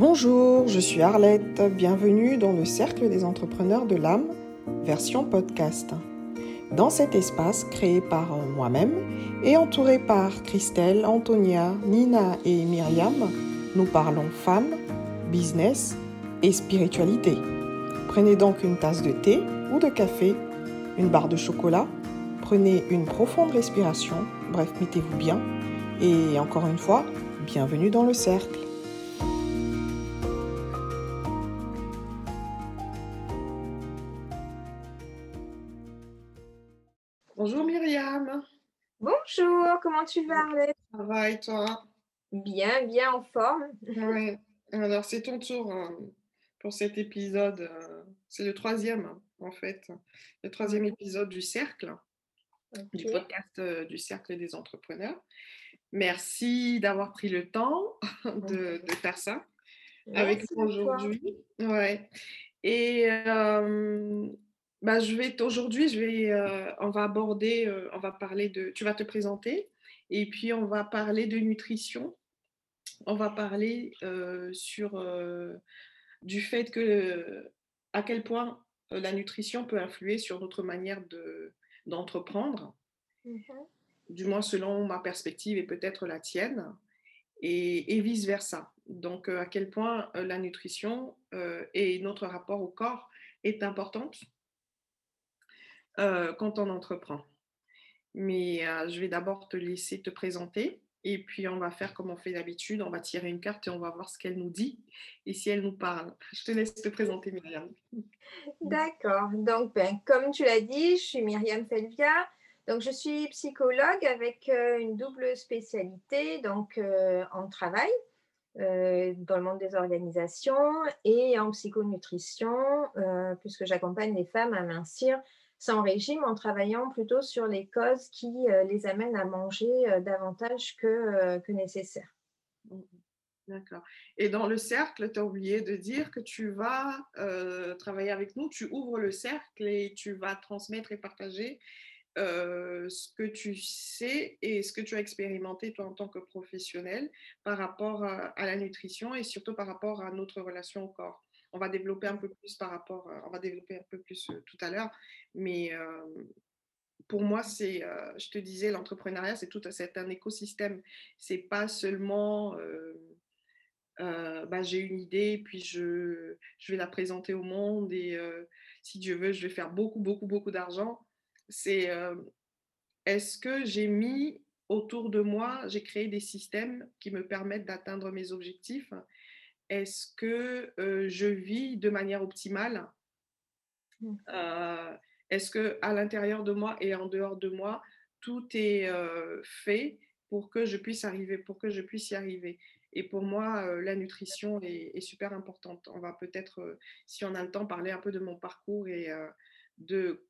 Bonjour, je suis Arlette, bienvenue dans le Cercle des entrepreneurs de l'âme, version podcast. Dans cet espace créé par moi-même et entouré par Christelle, Antonia, Nina et Myriam, nous parlons femmes, business et spiritualité. Prenez donc une tasse de thé ou de café, une barre de chocolat, prenez une profonde respiration, bref, mettez-vous bien et encore une fois, bienvenue dans le cercle. Comment tu vas Arlette? Ça va et toi? Bien, bien en forme. Oui. Alors c'est ton tour hein, pour cet épisode. euh, C'est le troisième hein, en fait, le troisième épisode du cercle, du podcast euh, du cercle des entrepreneurs. Merci d'avoir pris le temps de, de faire ça avec moi aujourd'hui. Ouais. Et euh, bah, je vais aujourd'hui, je vais, euh, on va aborder, euh, on va parler de, tu vas te présenter et puis on va parler de nutrition. On va parler euh, sur euh, du fait que euh, à quel point la nutrition peut influer sur notre manière de d'entreprendre, Mhm. du moins selon ma perspective et peut-être la tienne, et, et vice-versa. Donc, à quel point la nutrition euh, et notre rapport au corps est importante euh, quand on entreprend. Mais je vais d'abord te laisser te présenter et puis on va faire comme on fait d'habitude, on va tirer une carte et on va voir ce qu'elle nous dit et si elle nous parle. Je te laisse te présenter, Myriam. D'accord. Donc, ben, comme tu l'as dit, je suis Myriam Felvia. Donc, je suis psychologue avec une double spécialité donc, en travail dans le monde des organisations et en psychonutrition, puisque j'accompagne les femmes à mincir sans régime en travaillant plutôt sur les causes qui euh, les amènent à manger euh, davantage que, euh, nécessaire. D'accord. Et dans le cercle, tu as oublié de dire que tu vas travailler avec nous, tu ouvres le cercle et tu vas transmettre et partager ce que tu sais et ce que tu as expérimenté toi en tant que professionnel par rapport à, à la nutrition et surtout par rapport à notre relation au corps. On va développer un peu plus par rapport, euh, on va développer un peu plus euh, tout à l'heure, mais euh, pour moi, c'est, je te disais, l'entrepreneuriat, c'est tout, c'est un écosystème. C'est pas seulement, euh, bah, j'ai une idée, puis je, je vais la présenter au monde et si Dieu veut, je vais faire beaucoup, beaucoup, beaucoup d'argent. C'est est-ce que j'ai mis autour de moi, j'ai créé des systèmes qui me permettent d'atteindre mes objectifs? Est-ce que euh, je vis de manière optimale? Mhm. Euh, Est-ce que à l'intérieur de moi et en dehors de moi, tout est euh, fait pour que je puisse arriver, pour que je puisse y arriver? Et pour moi, la nutrition est, est super importante. On va peut-être, si on a le temps, parler un peu de mon parcours et de,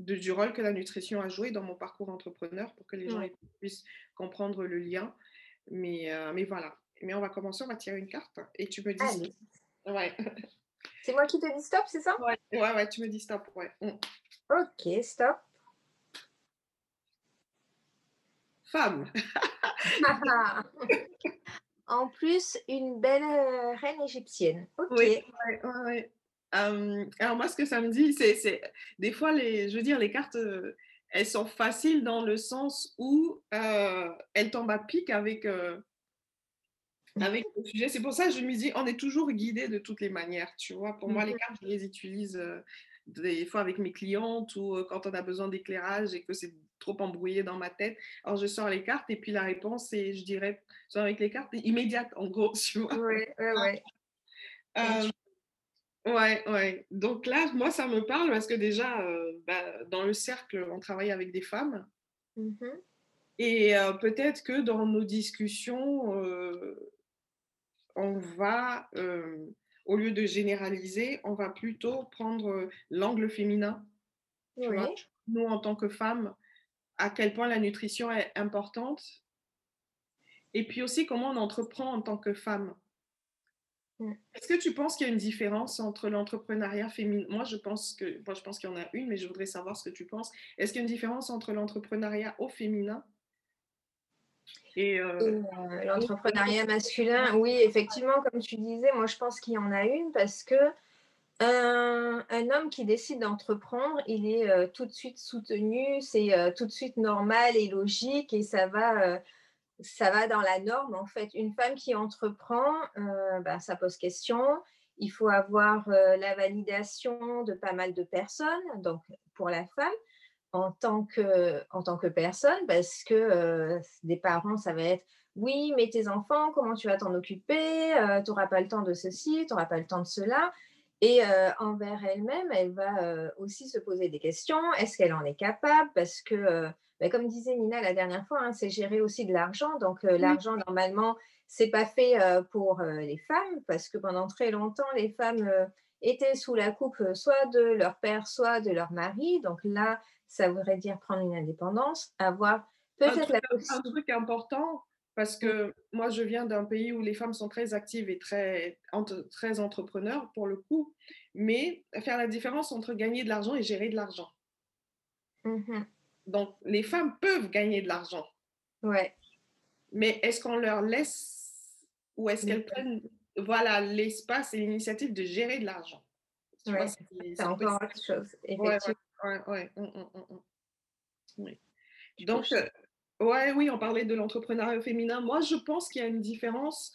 de- du rôle que la nutrition a joué dans mon parcours entrepreneur pour que les gens puissent comprendre le lien. Mais, mais voilà. Mais on va commencer, on va tirer une carte et tu me dis. Allez, Ouais. c'est moi qui te dis stop, c'est ça? Ouais, ouais, ouais, tu me dis stop. Ouais. Mm. Ok, stop. Femme. en plus, une belle euh, reine égyptienne. Ok. Oui, ouais, ouais, ouais. Euh, alors moi, ce que ça me dit, c'est, c'est des fois, les, je veux dire, les cartes, euh, elles sont faciles dans le sens où elles tombent à pic avec, avec le sujet. C'est pour ça que je me dis, on est toujours guidé de toutes les manières, tu vois. Pour moi, les Mhm. cartes, je les utilise euh, des fois avec mes clientes ou euh, quand on a besoin d'éclairage et que c'est trop embrouillé dans ma tête. Alors, je sors les cartes et puis la réponse, c'est, je dirais, soit avec les cartes, immédiate, en gros, tu vois. Ouais, ouais. Euh, Ouais, ouais. Donc là, moi, ça me parle parce que déjà, euh, bah, dans le cercle, on travaille avec des femmes. Mhm. Et euh, peut-être que dans nos discussions, euh, on va, euh, au lieu de généraliser, on va plutôt prendre l'angle féminin. Tu Oui. vois, nous, en tant que femmes, à quel point la nutrition est importante. Et puis aussi, comment on entreprend en tant que femme. Mm. Est-ce que tu penses qu'il y a une différence entre l'entrepreneuriat féminin Moi, je pense que, moi, je pense qu'il y en a une, mais je voudrais savoir ce que tu penses. Est-ce qu'il y a une différence entre l'entrepreneuriat au féminin Et, l'entrepreneuriat masculin, oui, effectivement, comme tu disais, moi je pense qu'il y en a une parce que un, homme qui décide d'entreprendre, il est tout de suite soutenu, c'est tout de suite normal et logique et ça va, ça va dans la norme en fait. Une femme qui entreprend, bah, ça pose question. Il faut avoir la validation de pas mal de personnes, donc pour la femme en tant que, en tant que personne, parce que des parents, ça va être oui, mais tes enfants, comment tu vas t'en occuper? Tu n'auras pas le temps de ceci, tu n'auras pas le temps de cela. Et envers elle-même, elle va aussi se poser des questions. Est-ce qu'elle en est capable? Parce que, bah, comme disait Nina la dernière fois, hein, c'est gérer aussi de l'argent. Donc, l'argent, normalement, c'est pas fait pour les femmes, parce que pendant très longtemps, les femmes étaient sous la coupe soit de leur père, soit de leur mari. Donc là, ça voudrait dire prendre une indépendance, avoir peut-être la possibilité. Un truc important, parce que moi, je viens d'un pays où les femmes sont très actives et très, très entrepreneurs, pour le coup, mais faire la différence entre gagner de l'argent et gérer de l'argent. Mmh Donc, les femmes peuvent gagner de l'argent. Ouais. Mais est-ce qu'on leur laisse ou est-ce qu'elles prennent voilà, l'espace et l'initiative de gérer de l'argent? Ouais, C'est encore autre chose. Ouais, ouais, mmh, oui. Donc, Ouais, oui, on parlait de l'entrepreneuriat féminin. Moi, je pense qu'il y a une différence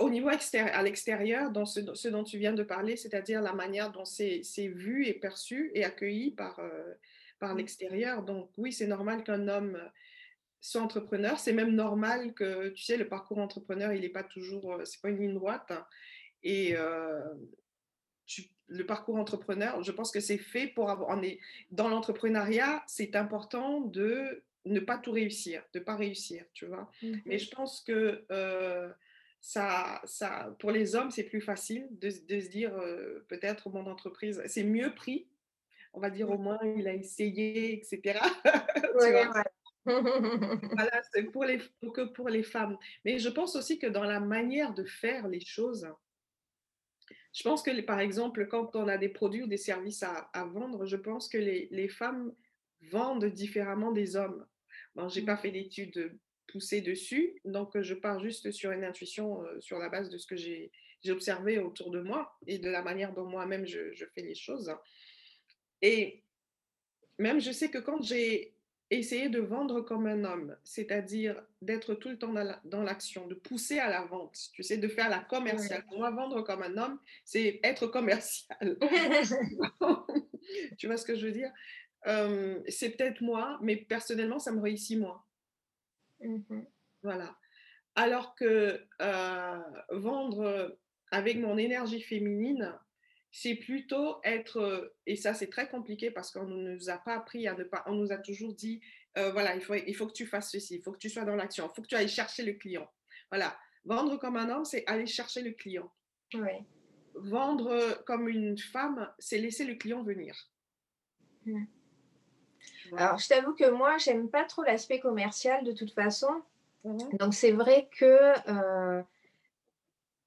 au niveau extérieur, à l'extérieur dans ce, dont tu viens de parler, c'est-à-dire la manière dont c'est vu et perçu et accueilli par, euh, par mmh. l'extérieur. Donc oui, c'est normal qu'un homme soit entrepreneur. C'est même normal que, tu sais, le parcours entrepreneur, il n'est pas toujours, euh, c'est pas une ligne droite. Hein. Et euh, tu, le parcours entrepreneur, je pense que c'est fait pour avoir. On est, dans l'entrepreneuriat, c'est important de ne pas tout réussir, de ne pas réussir, tu vois. Mais je pense que euh, ça, ça, pour les hommes, c'est plus facile de, de se dire, euh, peut-être mon entreprise, c'est mieux pris. On va dire au moins, il a essayé, etc. voilà, c'est pour les, que pour les femmes. Mais je pense aussi que dans la manière de faire les choses, je pense que, par exemple, quand on a des produits ou des services à, vendre, je pense que les, femmes vendent différemment des hommes. Bon, je n'ai pas mmh. fait d'études poussées dessus, donc je pars juste sur une intuition euh, sur la base de ce que j'ai observé autour de moi et de la manière dont moi-même je, je, fais les choses. Et même, je sais que quand j'ai essayer de vendre comme un homme, c'est-à-dire d'être tout le temps dans l'action, de pousser à la vente, tu sais, de faire la commerciale. Pour moi, vendre comme un homme, c'est être commercial. tu vois ce que je veux dire? C'est peut-être moi, mais personnellement, ça me réussit moins. Mmh voilà. Alors que vendre avec mon énergie féminine, c'est plutôt être, euh, et ça c'est très compliqué parce qu'on ne nous a pas appris à ne pas, on nous a toujours dit, euh, voilà, il faut, il faut que tu fasses ceci, il faut que tu sois dans l'action, il faut que tu ailles chercher le client. Voilà, vendre comme un homme, c'est aller chercher le client. Vendre comme une femme, c'est laisser le client venir. Mmh. Alors, je t'avoue que moi, j'aime pas trop l'aspect commercial de toute façon. Mmh Donc, c'est vrai que euh,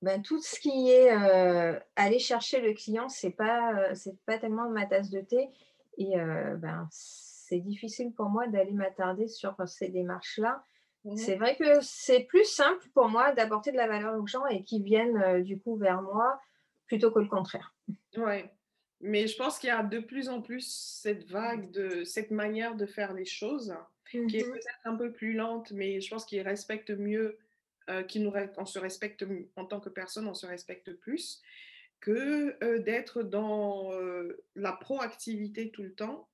ben, tout ce qui est euh, aller chercher le client, ce n'est pas, euh, pas tellement ma tasse de thé. Et euh, ben, c'est difficile pour moi d'aller m'attarder sur ces démarches-là. Mmh c'est vrai que c'est plus simple pour moi d'apporter de la valeur aux gens et qu'ils viennent du coup vers moi plutôt que le contraire. Oui, mais je pense qu'il y a de plus en plus cette vague de cette manière de faire les choses qui est mmh peut-être un peu plus lente, mais je pense qu'il respecte mieux euh, qui nous, on se respecte en tant que personne, on se respecte plus que euh, d'être dans euh, la proactivité tout le temps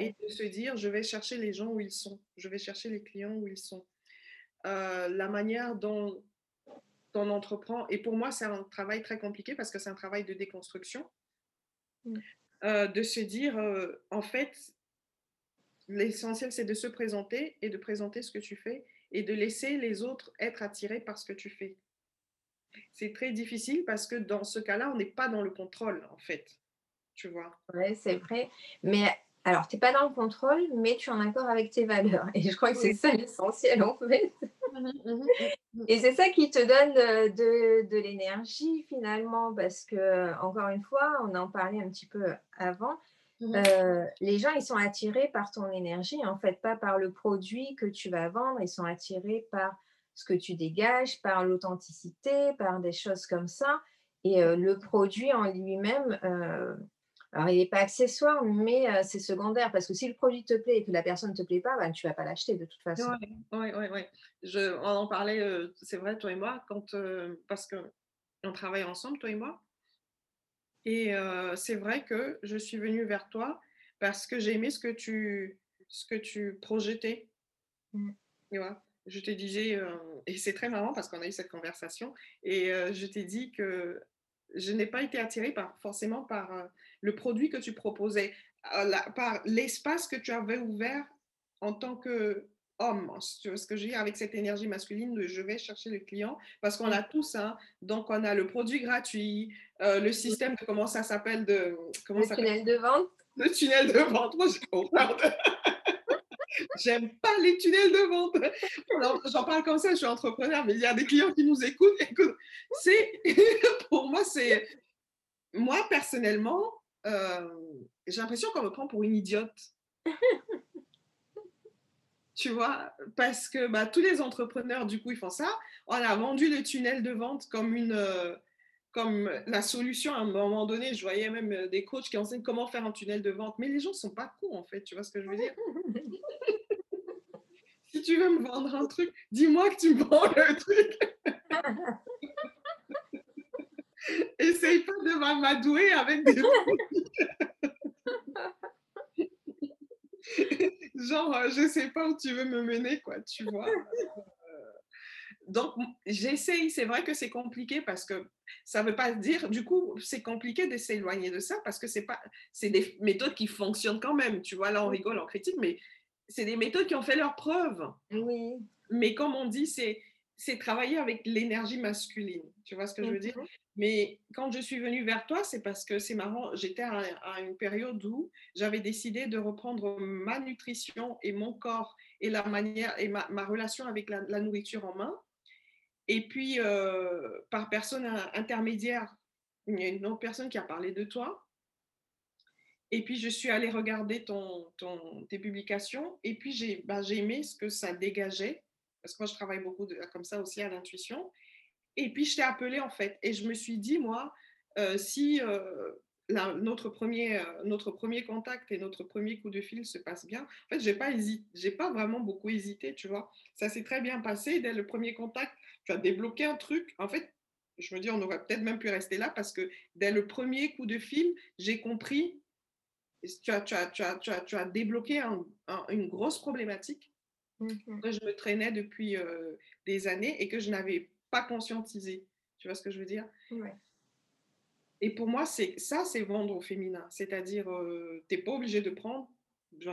et de se dire je vais chercher les gens où ils sont, je vais chercher les clients où ils sont. la manière dont, on entreprend, et pour moi c'est un travail très compliqué parce que c'est un travail de déconstruction, mmh. de se dire en fait l'essentiel c'est de se présenter et de présenter ce que tu fais et de laisser les autres être attirés par ce que tu fais. C'est très difficile parce que dans ce cas-là, on n'est pas dans le contrôle, en fait. Tu vois? Oui, c'est vrai. Mais alors, tu n'es pas dans le contrôle, mais tu es en accord avec tes valeurs. Et je crois que c'est ça l'essentiel, en fait. Mmh mmh mmh et c'est ça qui te donne de, de l'énergie, finalement, parce que, encore une fois, on en parlait un petit peu avant, Mmh euh, les gens, ils sont attirés par ton énergie, en fait, pas par le produit que tu vas vendre. Ils sont attirés par ce que tu dégages, par l'authenticité, par des choses comme ça. Et euh, le produit en lui-même, euh, alors il n'est pas accessoire, mais c'est secondaire. Parce que si le produit te plaît et que la personne ne te plaît pas, ben, tu ne vas pas l'acheter de toute façon. Oui, oui, oui. On en parlait, c'est vrai, toi et moi, quand, parce qu'on travaille ensemble, toi et moi. Et c'est vrai que je suis venue vers toi parce que j'ai aimé ce que tu, ce que tu projetais. Mmh. je te disais, et c'est très marrant parce qu'on a eu cette conversation, et je t'ai dit que je n'ai pas été attirée par, forcément par le produit que tu proposais, par l'espace que tu avais ouvert en tant que homme, tu vois ce que je veux dire, avec cette énergie masculine de je vais chercher le client, parce qu'on a tous, hein, donc on a le produit gratuit, euh, le système de comment ça s'appelle, de comment le tunnel de vente. Le tunnel de vente, moi j'ai J'aime pas les tunnels de vente. J'en parle comme ça, je suis entrepreneur, mais il y a des clients qui nous écoutent. Écoute, c'est, pour moi, c'est, moi personnellement, euh, j'ai l'impression qu'on me prend pour une idiote tu vois, parce que bah, tous les entrepreneurs, du coup, ils font ça. On a vendu le tunnel de vente comme une, euh, comme la solution à un moment donné. Je voyais même euh, des coachs qui enseignent comment faire un tunnel de vente, mais les gens sont pas cons en fait. Tu vois ce que je veux dire? Si tu veux me vendre un truc, dis-moi que tu me vends le truc. Essaye pas de m'amadouer avec des genre, euh, je sais pas où tu veux me mener, quoi, tu vois. Euh, donc, j'essaye, c'est vrai que c'est compliqué parce que ça ne veut pas dire, du coup, c'est compliqué de s'éloigner de ça parce que c'est pas, c'est des méthodes qui fonctionnent quand même, tu vois, là on rigole, on critique, mais c'est des méthodes qui ont fait leurs preuves. Oui. Mais comme on dit, c'est, c'est travailler avec l'énergie masculine, tu vois ce que je veux dire? Mhm. Mais quand je suis venue vers toi, c'est parce que c'est marrant, j'étais à, une période où j'avais décidé de reprendre ma nutrition et mon corps et la manière et ma, relation avec la, nourriture en main. Et puis, euh, par personne intermédiaire, il y a une autre personne qui a parlé de toi. Et puis, je suis allée regarder tes publications et puis j'ai ben, aimé ce que ça dégageait parce que moi, je travaille beaucoup comme ça aussi à l'intuition. Et puis, je t'ai appelé en fait. Et je me suis dit, moi, euh, si euh, notre, premier, euh, notre premier contact et notre premier coup de fil se passe bien, en fait, je n'ai pas, pas vraiment beaucoup hésité, tu vois. Ça s'est très bien passé. Dès le premier contact, tu as débloqué un truc. En fait, je me dis, on aurait peut-être même pu rester là parce que dès le premier coup de fil, j'ai compris, tu as, tu as, tu as, tu as, tu as débloqué une grosse problématique mmh que je me traînais depuis des années et que je n'avais pas conscientisé. Tu vois ce que je veux dire? Et pour moi, c'est ça, c'est vendre au féminin. C'est-à-dire, euh, tu n'es pas obligé de prendre,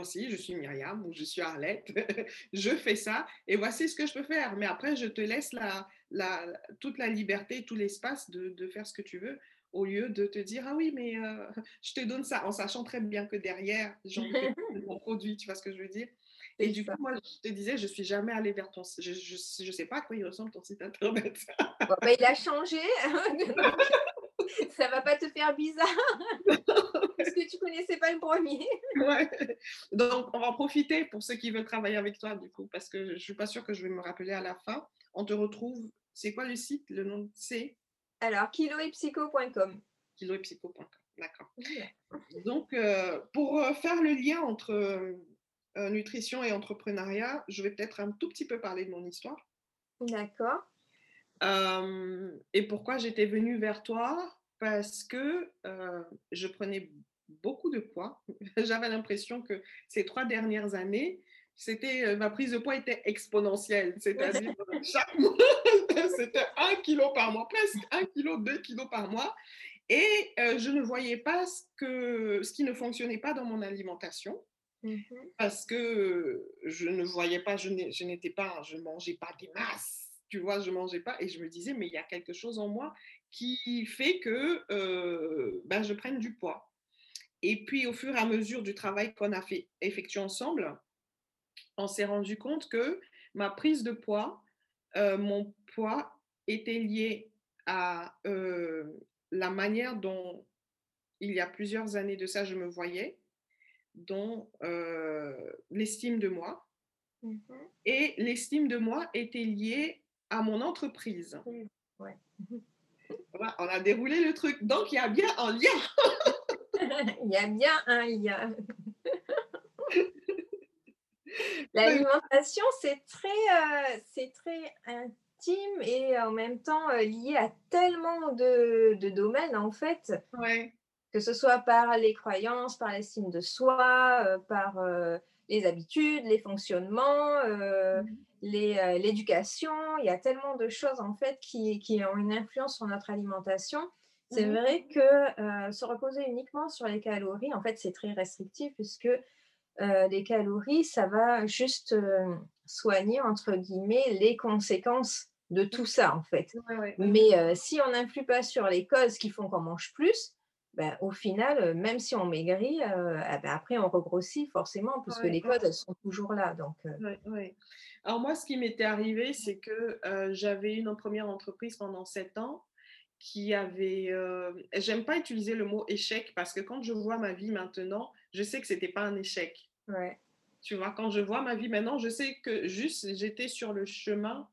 si, je suis Myriam ou je suis Arlette, je fais ça et voici ce que je peux faire. Mais après, je te laisse la, la, toute la liberté, tout l'espace de, de, faire ce que tu veux au lieu de te dire, ah oui, mais euh, je te donne ça en sachant très bien que derrière, j'en fais mon produit. Tu vois ce que je veux dire? Et du coup, moi, je te disais, je suis jamais allée vers ton site. Je, je, sais pas à quoi il ressemble ton site internet. Bah, il a changé. ça va pas te faire bizarre. Parce que tu connaissais pas le premier. ouais. Donc, on va en profiter pour ceux qui veulent travailler avec toi, du coup, parce que je suis pas sûre que je vais me rappeler à la fin. On te retrouve. C'est quoi le site? Le nom c'est? Alors, kiloepsycho.com. Kiloepsycho.com. D'accord. Donc, euh, pour euh, faire le lien entre euh, nutrition et entrepreneuriat, je vais peut-être un tout petit peu parler de mon histoire. D'accord. Euh, et pourquoi j'étais venue vers toi? Parce que euh, je prenais beaucoup de poids. J'avais l'impression que ces trois dernières années, c'était ma prise de poids était exponentielle. C'est-à-dire chaque mois, c'était un kilo par mois, presque un kilo, deux kilos par mois. Et je ne voyais pas ce, que, ce qui ne fonctionnait pas dans mon alimentation. Mmh Parce que je ne voyais pas, je n'étais pas, je mangeais pas des masses, tu vois, je mangeais pas. Et je me disais, mais il y a quelque chose en moi qui fait que ben, je prenne du poids. Et puis, au fur et à mesure du travail qu'on a fait effectué ensemble, on s'est rendu compte que ma prise de poids, mon poids était lié à la manière dont, il y a plusieurs années de ça, je me voyais dont euh, l'estime de moi. Mhm. Et l'estime de moi était liée à mon entreprise. Ouais. Voilà, on a déroulé le truc. Donc, il y a bien un lien. Il y a bien un lien. L'alimentation, c'est très, euh, c'est très intime et en même temps euh, lié à tellement de, de domaines, en fait, Ouais. Que ce soit par les croyances, par l'estime de soi, euh, par euh, les habitudes, les fonctionnements, euh, euh, l'éducation. Il y a tellement de choses, en fait, qui, qui ont une influence sur notre alimentation. C'est Mhm. vrai que se reposer uniquement sur les calories, en fait, c'est très restrictif puisque les calories, ça va juste soigner, entre guillemets, les conséquences de tout ça, en fait. Ouais, ouais. Mais si on n'influe pas sur les causes qui font qu'on mange plus, ben, au final, euh, même si on maigrit, euh, ah ben, après on regrossit forcément, puisque Ouais, les ouais. causes, elles sont toujours là. Donc, euh, Ouais. Alors moi, ce qui m'était arrivé, c'est que euh, j'avais une première entreprise pendant sept ans qui avait... J'aime pas utiliser le mot échec parce que quand je vois ma vie maintenant, je sais que c'était pas un échec. Tu vois, quand je vois ma vie maintenant, je sais que juste j'étais sur le chemin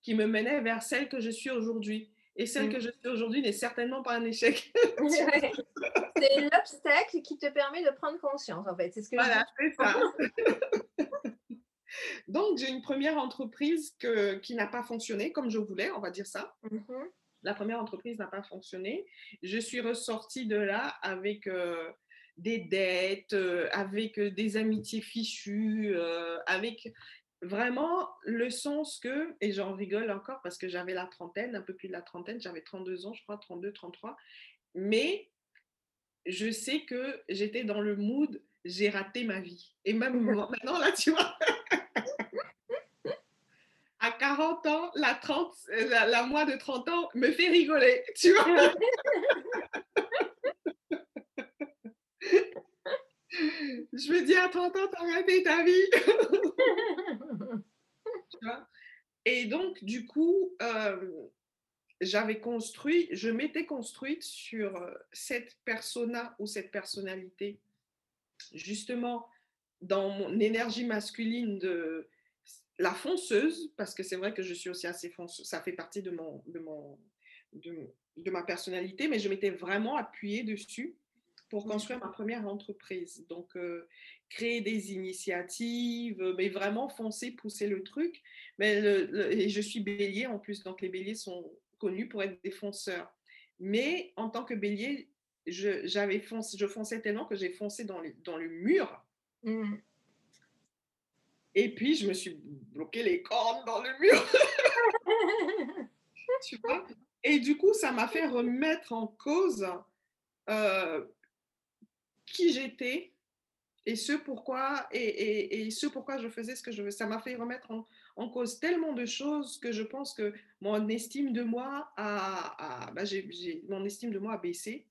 qui me menait vers celle que je suis aujourd'hui. Et celle Mm. que je suis aujourd'hui n'est certainement pas un échec. C'est l'obstacle qui te permet de prendre conscience, en fait. C'est ce que Voilà, c'est ça. Donc, j'ai une première entreprise que, qui n'a pas fonctionné comme je voulais, on va dire ça. Mhm. La première entreprise n'a pas fonctionné. Je suis ressortie de là avec euh, des dettes, euh, avec euh, des amitiés fichues, euh, avec vraiment le sens que, et j'en rigole encore parce que j'avais la trentaine, un peu plus de la trentaine, j'avais 32 ans, je crois, 32, 33, mais je sais que j'étais dans le mood, j'ai raté ma vie. Et même maintenant, là, tu vois, à 40 ans, la, 30, la, la moi de 30 ans me fait rigoler, tu vois. Je me dis, à 30 ans, t'as raté ta vie. Et donc, du coup, euh, j'avais construit, je m'étais construite sur euh, cette persona ou cette personnalité, justement dans mon énergie masculine de la fonceuse, parce que c'est vrai que je suis aussi assez fonceuse, ça fait partie de, mon, de, mon, de ma personnalité, mais je m'étais vraiment appuyée dessus pour construire ma première entreprise. Donc, euh, créer des initiatives, mais vraiment foncer, pousser le truc. Mais le, le, et je suis bélier en plus, donc les béliers sont connus pour être des fonceurs. Mais en tant que bélier, je, j'avais foncé, je fonçais tellement que j'ai foncé dans, les, dans le mur. Mm. Et puis, je me suis bloqué les cornes dans le mur. tu vois? Et du coup, ça m'a fait remettre en cause euh, qui j'étais et ce pourquoi et, et, et, ce pourquoi je faisais ce que je veux. Ça m'a fait remettre en, en, cause tellement de choses que je pense que mon estime de moi a, a bah mon estime de moi a baissé.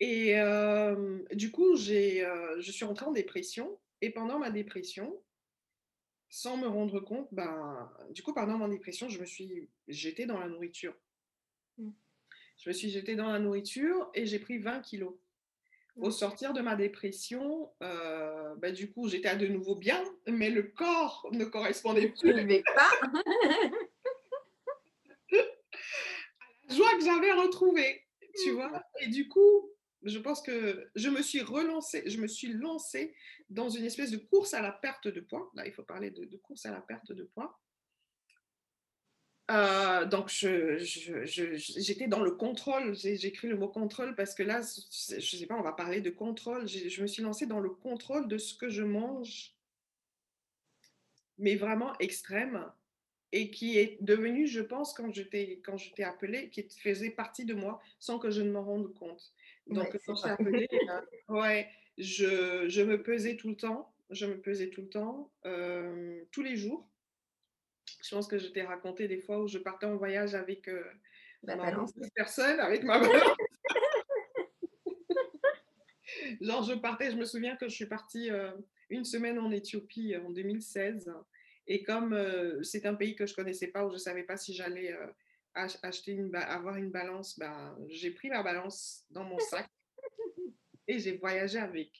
Et euh, du coup, j'ai, euh, je suis rentrée en dépression. Et pendant ma dépression, sans me rendre compte, ben, du coup, pendant ma dépression, je me suis jetée dans la nourriture. Mm. Je me suis jetée dans la nourriture et j'ai pris 20 kilos. Au sortir de ma dépression, euh, bah, du coup, j'étais à de nouveau bien, mais le corps ne correspondait plus. Pas. à la joie que j'avais retrouvée, tu vois. Et du coup, je pense que je me suis relancée, je me suis lancée dans une espèce de course à la perte de poids. Là, il faut parler de, de course à la perte de poids. Euh, donc, j'étais je, je, je, dans le contrôle. J'ai écrit le mot contrôle parce que là, je ne sais pas, on va parler de contrôle. Je me suis lancée dans le contrôle de ce que je mange, mais vraiment extrême, et qui est devenu, je pense, quand je t'ai appelée, qui faisait partie de moi sans que je ne m'en rende compte. Donc, ouais, quand je t'ai appelée, euh, ouais, je, je, me pesais tout le temps. Je me pesais tout le temps, euh, tous les jours. Je pense que je t'ai raconté des fois où je partais en voyage avec euh, bah, ma personne, avec ma mère. Genre, je partais, je me souviens que je suis partie euh, une semaine en Éthiopie en 2016. Et comme euh, c'est un pays que je ne connaissais pas, où je ne savais pas si j'allais euh, acheter une avoir une balance, ben, j'ai pris ma balance dans mon sac et j'ai voyagé avec.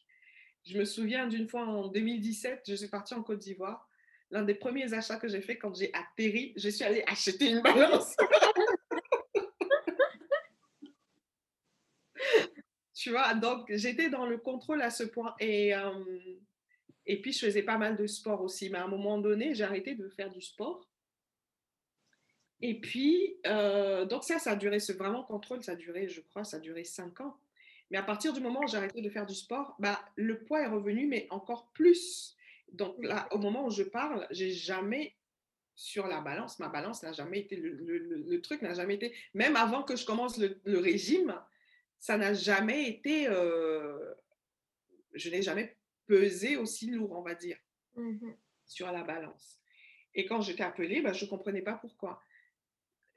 Je me souviens d'une fois en 2017, je suis partie en Côte d'Ivoire. L'un des premiers achats que j'ai fait quand j'ai atterri, je suis allée acheter une balance. tu vois, donc j'étais dans le contrôle à ce point. Et, euh, et puis, je faisais pas mal de sport aussi. Mais à un moment donné, j'ai arrêté de faire du sport. Et puis, euh, donc ça, ça a duré, ce vraiment contrôle, ça a duré, je crois, ça a duré cinq ans. Mais à partir du moment où j'ai arrêté de faire du sport, bah, le poids est revenu, mais encore plus. Donc là, au moment où je parle, j'ai jamais sur la balance, ma balance n'a jamais été, le, le, truc n'a jamais été, même avant que je commence le, régime, ça n'a jamais été, euh, je n'ai jamais pesé aussi lourd, on va dire, mmh sur la balance. Et quand j'étais appelée, bah, je ne comprenais pas pourquoi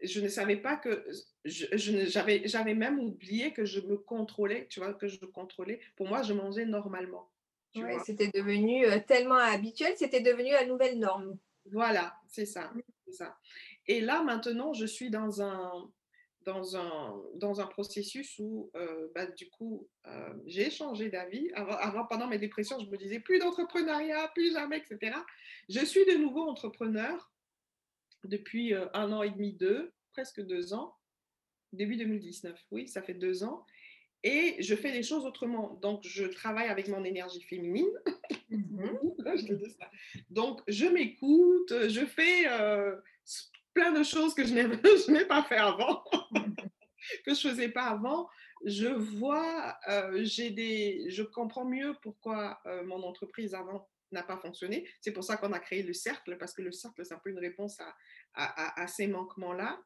je ne savais pas que j'avais, j'avais même oublié que je me contrôlais, tu vois, que je contrôlais. Pour moi, je mangeais normalement. Oui, c'était devenu euh, tellement habituel, c'était devenu la nouvelle norme. Voilà, c'est ça, mmh. ça. Et là, maintenant, je suis dans un, dans un, dans un processus où, euh, bah, du coup, euh, j'ai changé d'avis. Avant, avant, pendant mes dépressions, je me disais plus d'entrepreneuriat, plus jamais, etc. Je suis de nouveau entrepreneur depuis un an et demi, deux, presque deux ans, début 2019, oui, ça fait deux ans. Et je fais les choses autrement. Donc, je travaille avec mon énergie féminine. Mhm. Donc, je m'écoute, je fais euh, plein de choses que je n'ai pas fait avant, que je ne faisais pas avant. Je vois, euh, j'ai des, je comprends mieux pourquoi mon entreprise avant n'a pas fonctionné. C'est pour ça qu'on a créé le cercle, parce que le cercle, c'est un peu une réponse à, à, ces manquements-là.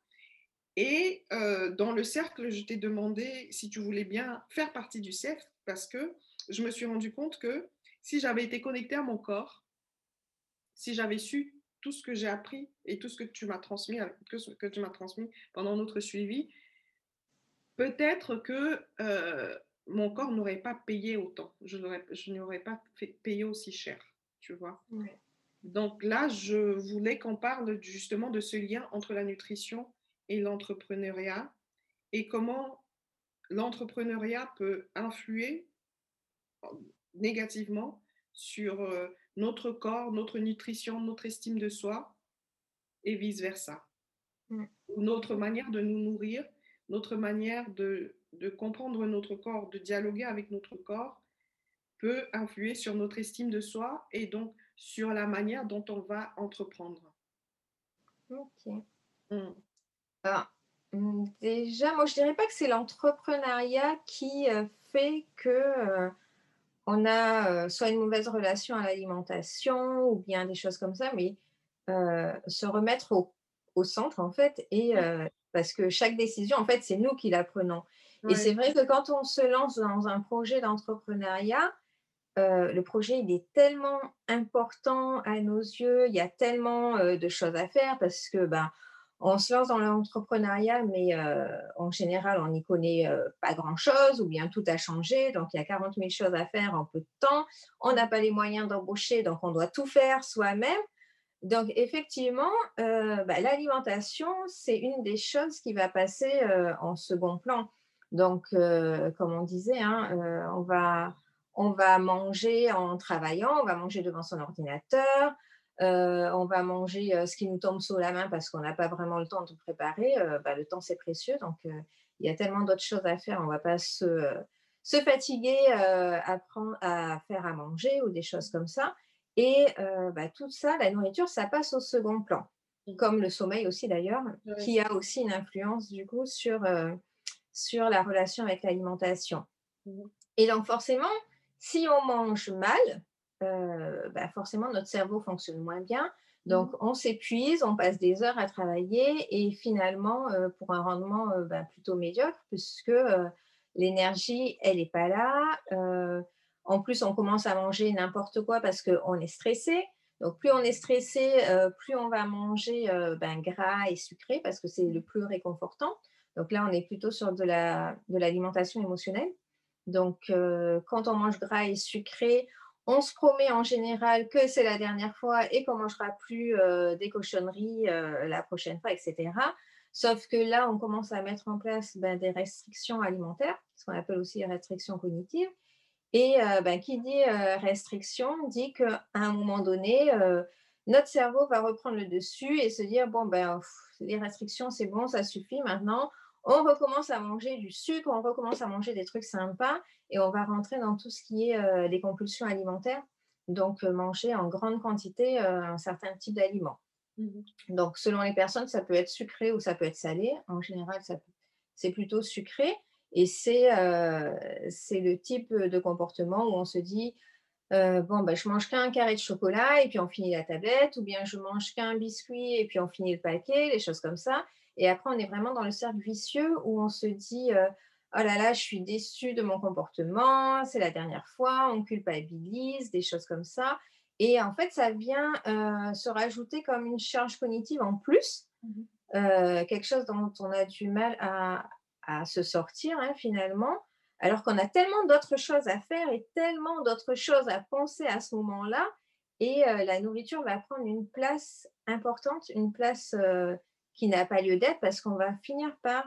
Et euh, dans le cercle, je t'ai demandé si tu voulais bien faire partie du cercle, parce que je me suis rendu compte que si j'avais été connectée à mon corps, si j'avais su tout ce que j'ai appris et tout ce que tu m'as transmis, que, que tu m'as transmis pendant notre suivi, peut-être que euh, mon corps n'aurait pas payé autant. Je n'aurais pas fait payer aussi cher tu vois. Donc là, je voulais qu'on parle justement de ce lien entre la nutrition et l'entrepreneuriat et comment l'entrepreneuriat peut influer négativement sur euh, notre corps, notre nutrition, notre estime de soi et vice-versa. Mm. Notre manière de nous nourrir, notre manière de, de comprendre notre corps, de dialoguer avec notre corps peut influer sur notre estime de soi et donc sur la manière dont on va entreprendre. Ok. Hmm. Ah, hmm, déjà, moi, je dirais pas que c'est l'entrepreneuriat qui euh, fait que euh, on a euh, soit une mauvaise relation à l'alimentation ou bien des choses comme ça, mais se remettre au, centre, en fait, et parce que chaque décision, en fait, c'est nous qui la prenons. Et c'est vrai que quand on se lance dans un projet d'entrepreneuriat, euh, le projet il est tellement important à nos yeux, il y a tellement de choses à faire parce que ben, on se lance dans l'entrepreneuriat, mais euh, en général, on n'y connaît pas grand-chose ou bien tout a changé. Donc, il y a 40 000 choses à faire en peu de temps. On n'a pas les moyens d'embaucher, donc on doit tout faire soi-même. Donc, effectivement, ben, l'alimentation, c'est une des choses qui va passer en second plan. Donc, comme on disait, hein, on va on va manger en travaillant, on va manger devant son ordinateur, euh, on va manger euh, ce qui nous tombe sous la main parce qu'on n'a pas vraiment le temps de préparer. Euh, bah, le temps, c'est précieux, donc il y a tellement d'autres choses à faire. On ne va pas se, fatiguer à, à faire à manger ou des choses comme ça. Et bah, tout ça, la nourriture, ça passe au second plan, mmh. comme le sommeil aussi d'ailleurs, qui a aussi une influence du coup sur, sur la relation avec l'alimentation. Mmh. Et donc forcément, si on mange mal, euh, bah, forcément notre cerveau fonctionne moins bien. Donc mmh. on s'épuise, on passe des heures à travailler et finalement euh, pour un rendement euh, bah, plutôt médiocre puisque l'énergie elle n'est pas là. en plus on commence à manger n'importe quoi parce qu'on est stressé. Donc plus on est stressé, plus on va manger ben, gras et sucré parce que c'est le plus réconfortant. Donc là on est plutôt sur de l'alimentation émotionnelle. Donc, quand on mange gras et sucré, on se promet en général que c'est la dernière fois et qu'on ne mangera plus euh, des cochonneries euh, la prochaine fois, etc. Sauf que là, on commence à mettre en place ben, des restrictions alimentaires, ce qu'on appelle aussi restrictions cognitives. Et ben, qui dit restriction dit qu'à un moment donné, notre cerveau va reprendre le dessus et se dire bon ben les restrictions c'est bon ça suffit maintenant on recommence à manger du sucre on recommence à manger des trucs sympas et on va rentrer dans tout ce qui est euh, les compulsions alimentaires. Donc euh, manger en grande quantité euh, un certain type d'aliments. Mmh donc selon les personnes ça peut être sucré ou ça peut être salé. En général c'est plutôt sucré et c'est c'est le type de comportement où on se dit euh, bon, ben, je mange qu'un carré de chocolat et puis on finit la tablette, ou bien je mange qu'un biscuit et puis on finit le paquet, les choses comme ça. Et après, on est vraiment dans le cercle vicieux où on se dit euh, Oh là là, je suis déçue de mon comportement, c'est la dernière fois, on culpabilise, des choses comme ça. Et en fait, ça vient euh, se rajouter comme une charge cognitive en plus, mmh quelque chose dont on a du mal à, se sortir hein, finalement alors qu'on a tellement d'autres choses à faire et tellement d'autres choses à penser à ce moment-là. Et euh, la nourriture va prendre une place importante, une place euh, qui n'a pas lieu d'être parce qu'on va finir par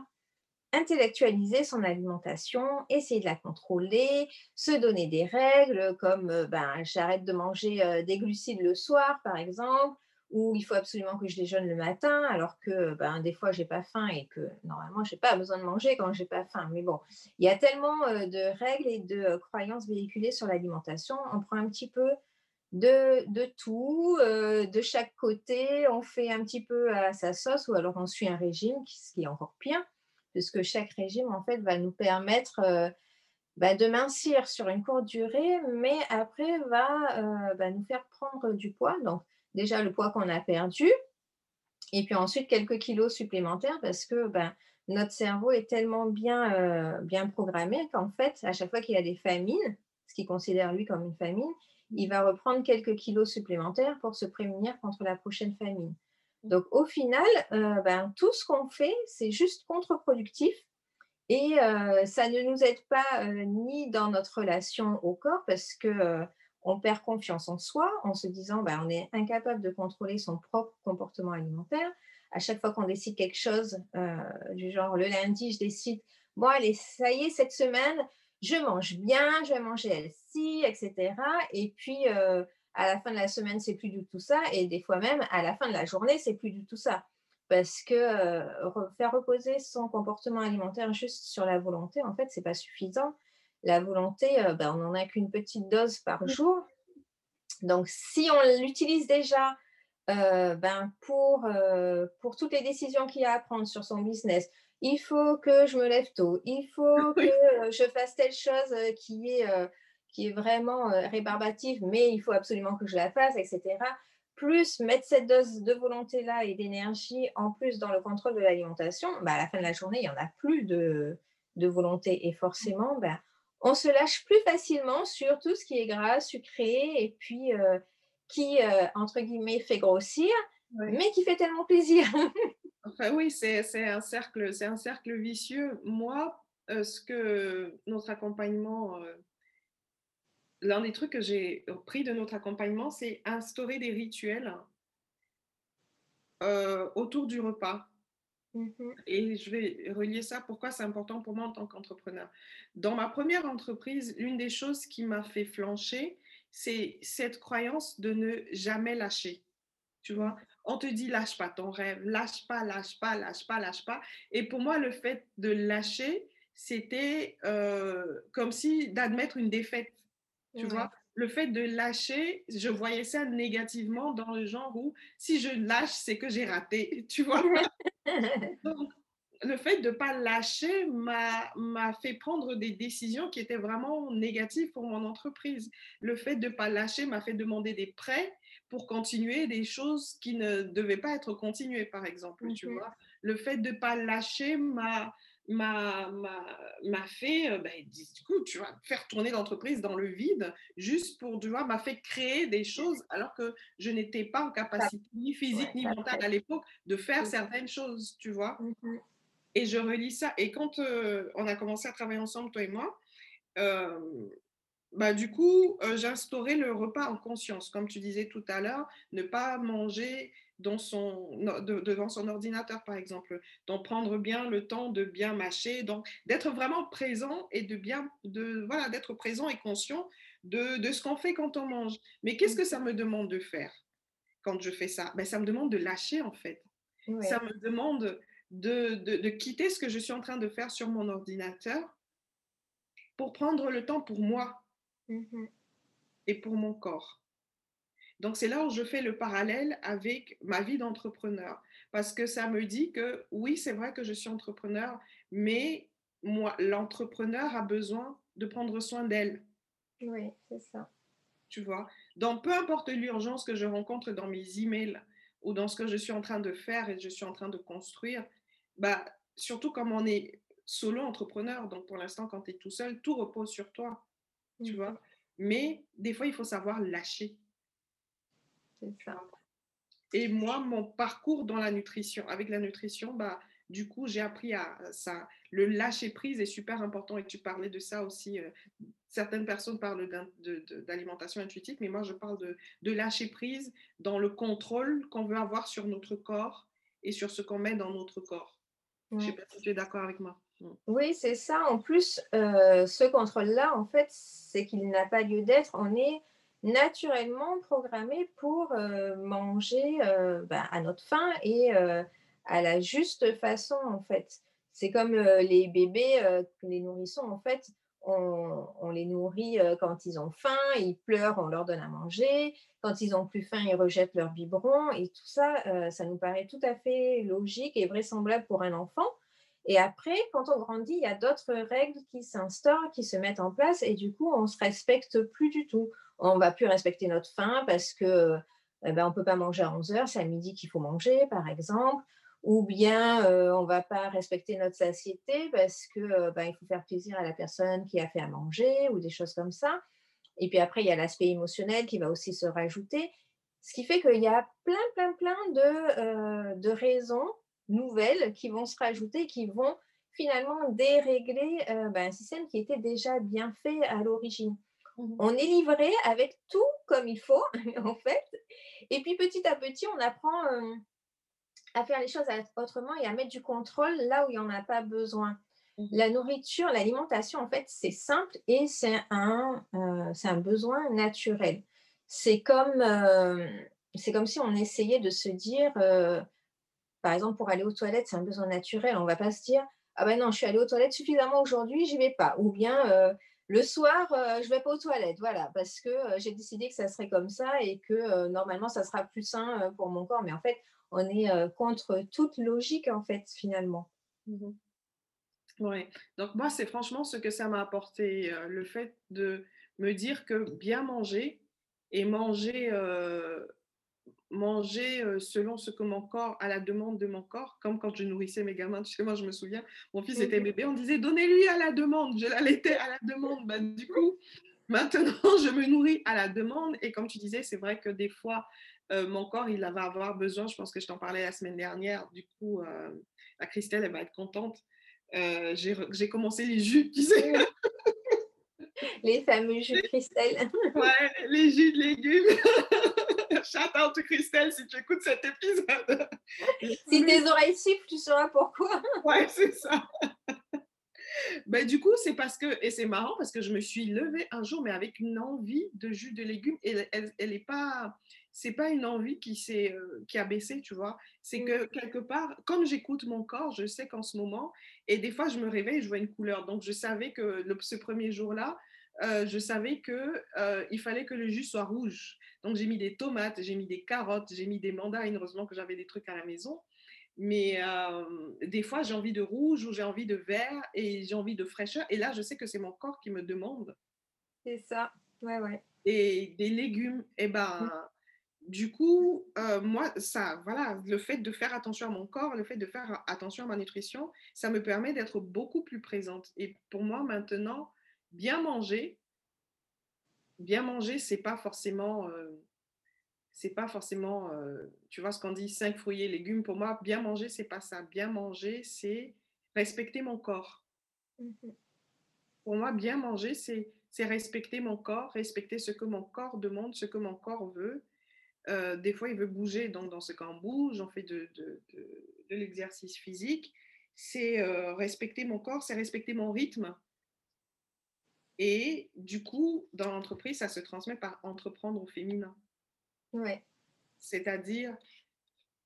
intellectualiser son alimentation, essayer de la contrôler, se donner des règles comme euh, ben, j'arrête de manger des glucides le soir, par exemple, où il faut absolument que je déjeune le matin, alors que ben, des fois, j'ai pas faim et que normalement, je n'ai pas besoin de manger quand j'ai pas faim. Mais bon, il y a tellement euh, de règles et de euh, croyances véhiculées sur l'alimentation. On prend un petit peu de, de tout, euh, de chaque côté, on fait un petit peu à sa sauce ou alors on suit un régime, ce qui est encore pire, puisque chaque régime, en fait, va nous permettre ben, de mincir sur une courte durée, mais après va ben, nous faire prendre du poids. Donc, déjà le poids qu'on a perdu, et puis ensuite quelques kilos supplémentaires parce que ben, notre cerveau est tellement bien, euh, bien programmé qu'en fait, à chaque fois qu'il a des famines, ce qu'il considère lui comme une famine, il va reprendre quelques kilos supplémentaires pour se prémunir contre la prochaine famine. Donc au final, euh, ben, tout ce qu'on fait, c'est juste contre-productif et euh, ça ne nous aide pas ni dans notre relation au corps parce que on perd confiance en soi en se disant ben, on est incapable de contrôler son propre comportement alimentaire. À chaque fois qu'on décide quelque chose, euh, du genre le lundi, je décide, bon, allez, ça y est, cette semaine, je mange bien, je vais manger etc. Et puis, euh, à la fin de la semaine, c'est plus du tout ça. Et des fois même, à la fin de la journée, c'est plus du tout ça. Parce que euh, faire reposer son comportement alimentaire juste sur la volonté, en fait, c'est pas suffisant la volonté, euh, ben, on n'en a qu'une petite dose par jour. Donc, si on l'utilise déjà ben, pour, pour toutes les décisions qu'il y a à prendre sur son business, il faut que je me lève tôt, il faut que je fasse telle chose qui est, qui est vraiment rébarbative, mais il faut absolument que je la fasse, etc. Plus mettre cette dose de volonté-là et d'énergie en plus dans le contrôle de l'alimentation, ben, à la fin de la journée, il n'y en a plus de, de volonté. Et forcément, ben, on se lâche plus facilement sur tout ce qui est gras, sucré et puis euh, qui, euh, entre guillemets, fait grossir, mais qui fait tellement plaisir. enfin, oui, c'est un, cercle, un cercle vicieux. Moi, euh, ce que notre accompagnement, l'un des trucs que j'ai pris de notre accompagnement, c'est instaurer des rituels autour du repas. Mmh Et je vais relier ça, pourquoi c'est important pour moi en tant qu'entrepreneur. Dans ma première entreprise, l'une des choses qui m'a fait flancher, c'est cette croyance de ne jamais lâcher. Tu vois, on te dit lâche pas ton rêve, lâche pas, lâche pas, lâche pas, lâche pas. Et pour moi, le fait de lâcher, c'était euh, comme si d'admettre une défaite. Tu vois, le fait de lâcher, je voyais ça négativement dans le genre où si je lâche, c'est que j'ai raté, tu vois? Donc, le fait de ne pas lâcher m'a fait prendre des décisions qui étaient vraiment négatives pour mon entreprise. Le fait de ne pas lâcher m'a fait demander des prêts pour continuer des choses qui ne devaient pas être continuées, par exemple. Tu vois, le fait de ne pas lâcher m'a m'a fait, euh, ben, du coup, tu vois, faire tourner l'entreprise dans le vide, juste pour, tu vois, m'a fait créer des choses alors que je n'étais pas en capacité, ni physique, ni mentale à l'époque, de faire certaines choses, tu vois. Mmh et je relis ça. Et quand euh, on a commencé à travailler ensemble, toi et moi, euh, bah, du coup, euh, instauré le repas en conscience. Comme tu disais tout à l'heure, ne pas manger dans son, devant son ordinateur, par exemple. Donc, prendre bien le temps de bien mâcher, donc d'être vraiment présent et de bien, de, voilà, d'être présent et conscient de, de ce qu'on fait quand on mange. Mais qu'est-ce que ça me demande de faire quand je fais ça? Ben, Ça me demande de lâcher, en fait. Ça me demande de, de, de quitter ce que je suis en train de faire sur mon ordinateur pour prendre le temps pour moi mmh et pour mon corps. Donc, c'est là où je fais le parallèle avec ma vie d'entrepreneur. Parce que ça me dit que oui, c'est vrai que je suis entrepreneur, mais moi, l'entrepreneur a besoin de prendre soin d'elle. Oui, c'est ça. Tu vois? Donc, peu importe l'urgence que je rencontre dans mes emails ou dans ce que je suis en train de faire et je suis en train de construire, bah, surtout comme on est solo entrepreneur, donc pour l'instant, quand tu es tout seul, tout repose sur toi. Tu mmh vois? Mais des fois, il faut savoir lâcher. C'est ça. Et moi, mon parcours dans la nutrition, avec la nutrition, bah, du coup, j'ai appris à ça. Le lâcher prise est super important et tu parlais de ça aussi. Euh, certaines personnes parlent d'alimentation intuitive, mais moi, je parle de, de lâcher prise dans le contrôle qu'on veut avoir sur notre corps et sur ce qu'on met dans notre corps. Je ne sais pas si tu es d'accord avec moi. Mm. Oui, c'est ça. En plus, euh, ce contrôle-là, en fait, c'est qu'il n'a pas lieu d'être. On est naturellement programmé pour euh, manger euh, ben, à notre faim et à la juste façon, en fait. C'est comme les bébés, les nourrissons, en fait, on, les nourrit quand ils ont faim, ils pleurent, on leur donne à manger. Quand ils ont plus faim, ils rejettent leur biberon. Et tout ça, ça nous paraît tout à fait logique et vraisemblable pour un enfant. Et après, quand on grandit, il y a d'autres règles qui s'instaurent, qui se mettent en place, et du coup, on ne se respecte plus du tout. On ne va plus respecter notre faim parce que eh ben, on ne peut pas manger à 11 heures, c'est à midi qu'il faut manger, par exemple. Ou bien euh, on ne va pas respecter notre satiété parce que euh, ben, il faut faire plaisir à la personne qui a fait à manger ou des choses comme ça. Et puis après, il y a l'aspect émotionnel qui va aussi se rajouter. Ce qui fait qu'il y a plein, plein, plein de, euh, de raisons nouvelles qui vont se rajouter, qui vont finalement dérégler ben, un système qui était déjà bien fait à l'origine. Mmh on est livré avec tout comme il faut, en fait. Et puis petit à petit, on apprend euh, à faire les choses autrement et à mettre du contrôle là où il n'y en a pas besoin. Mmh La nourriture, l'alimentation, en fait, c'est simple et c'est un, euh, un besoin naturel. C'est comme, c'est comme si on essayait de se dire, par exemple, pour aller aux toilettes, c'est un besoin naturel. On ne va pas se dire Ah ben non, je suis allée aux toilettes suffisamment aujourd'hui, j'y vais pas. Ou bien euh, le soir, euh, je ne vais pas aux toilettes. Voilà, parce que euh, j'ai décidé que ça serait comme ça et que normalement, ça sera plus sain pour mon corps. Mais en fait, on est contre toute logique, en fait, finalement. Mmh oui, donc moi, c'est franchement ce que ça m'a apporté, le fait de me dire que bien manger et manger manger selon ce que mon corps, à la demande de mon corps, comme quand je nourrissais mes gamins. Tu sais, moi, je me souviens, mon fils était bébé, on disait donnez-lui à la demande. Je l'allaitais à la demande. Ben, du coup, maintenant, je me nourris à la demande. Et comme tu disais, c'est vrai que des fois, mon corps, il va avoir besoin. Je pense que je t'en parlais la semaine dernière. Du coup, la Christelle, elle va être contente. J'ai commencé les jus, tu sais. Les fameux jus Christelle. ouais, les jus de légumes. Shout out to Christelle si tu écoutes cet épisode. si tes oreilles sifflent, tu sauras pourquoi. ouais, c'est ça. Ben, du coup, c'est parce que, et c'est marrant parce que je me suis levée un jour, mais avec une envie de jus de légumes. Et elle, elle est pas, c'est pas une envie qui, s'est, euh, qui a baissé, tu vois. C'est que mm. quelque part, comme j'écoute mon corps, je sais qu'en ce moment, et des fois, je me réveille, je vois une couleur. Donc, je savais que le, ce premier jour-là, euh, je savais qu'il euh, il fallait que le jus soit rouge. Donc j'ai mis des tomates, j'ai mis des carottes, j'ai mis des mandarines. Heureusement que j'avais des trucs à la maison. Mais euh, des fois, j'ai envie de rouge ou j'ai envie de vert et j'ai envie de fraîcheur. Et là, je sais que c'est mon corps qui me demande. C'est ça, ouais, ouais. Et des légumes, et eh ben, mmh. du coup, moi, ça, voilà, le fait de faire attention à mon corps, le fait de faire attention à ma nutrition, ça me permet d'être beaucoup plus présente. Et pour moi, maintenant, bien manger, bien manger, c'est pas forcément, euh, c'est pas forcément, euh, tu vois ce qu'on dit, cinq fruits et légumes. Pour moi, bien manger, c'est pas ça. Bien manger, c'est respecter mon corps. Mmh pour moi, bien manger, c'est c'est respecter mon corps, respecter ce que mon corps demande, ce que mon corps veut. Euh, des fois, il veut bouger, donc dans ce cas, on bouge, on fait de, de, de, l'exercice physique. C'est respecter mon corps, c'est respecter mon rythme. Et du coup, dans l'entreprise, ça se transmet par entreprendre au féminin. Ouais. C'est-à-dire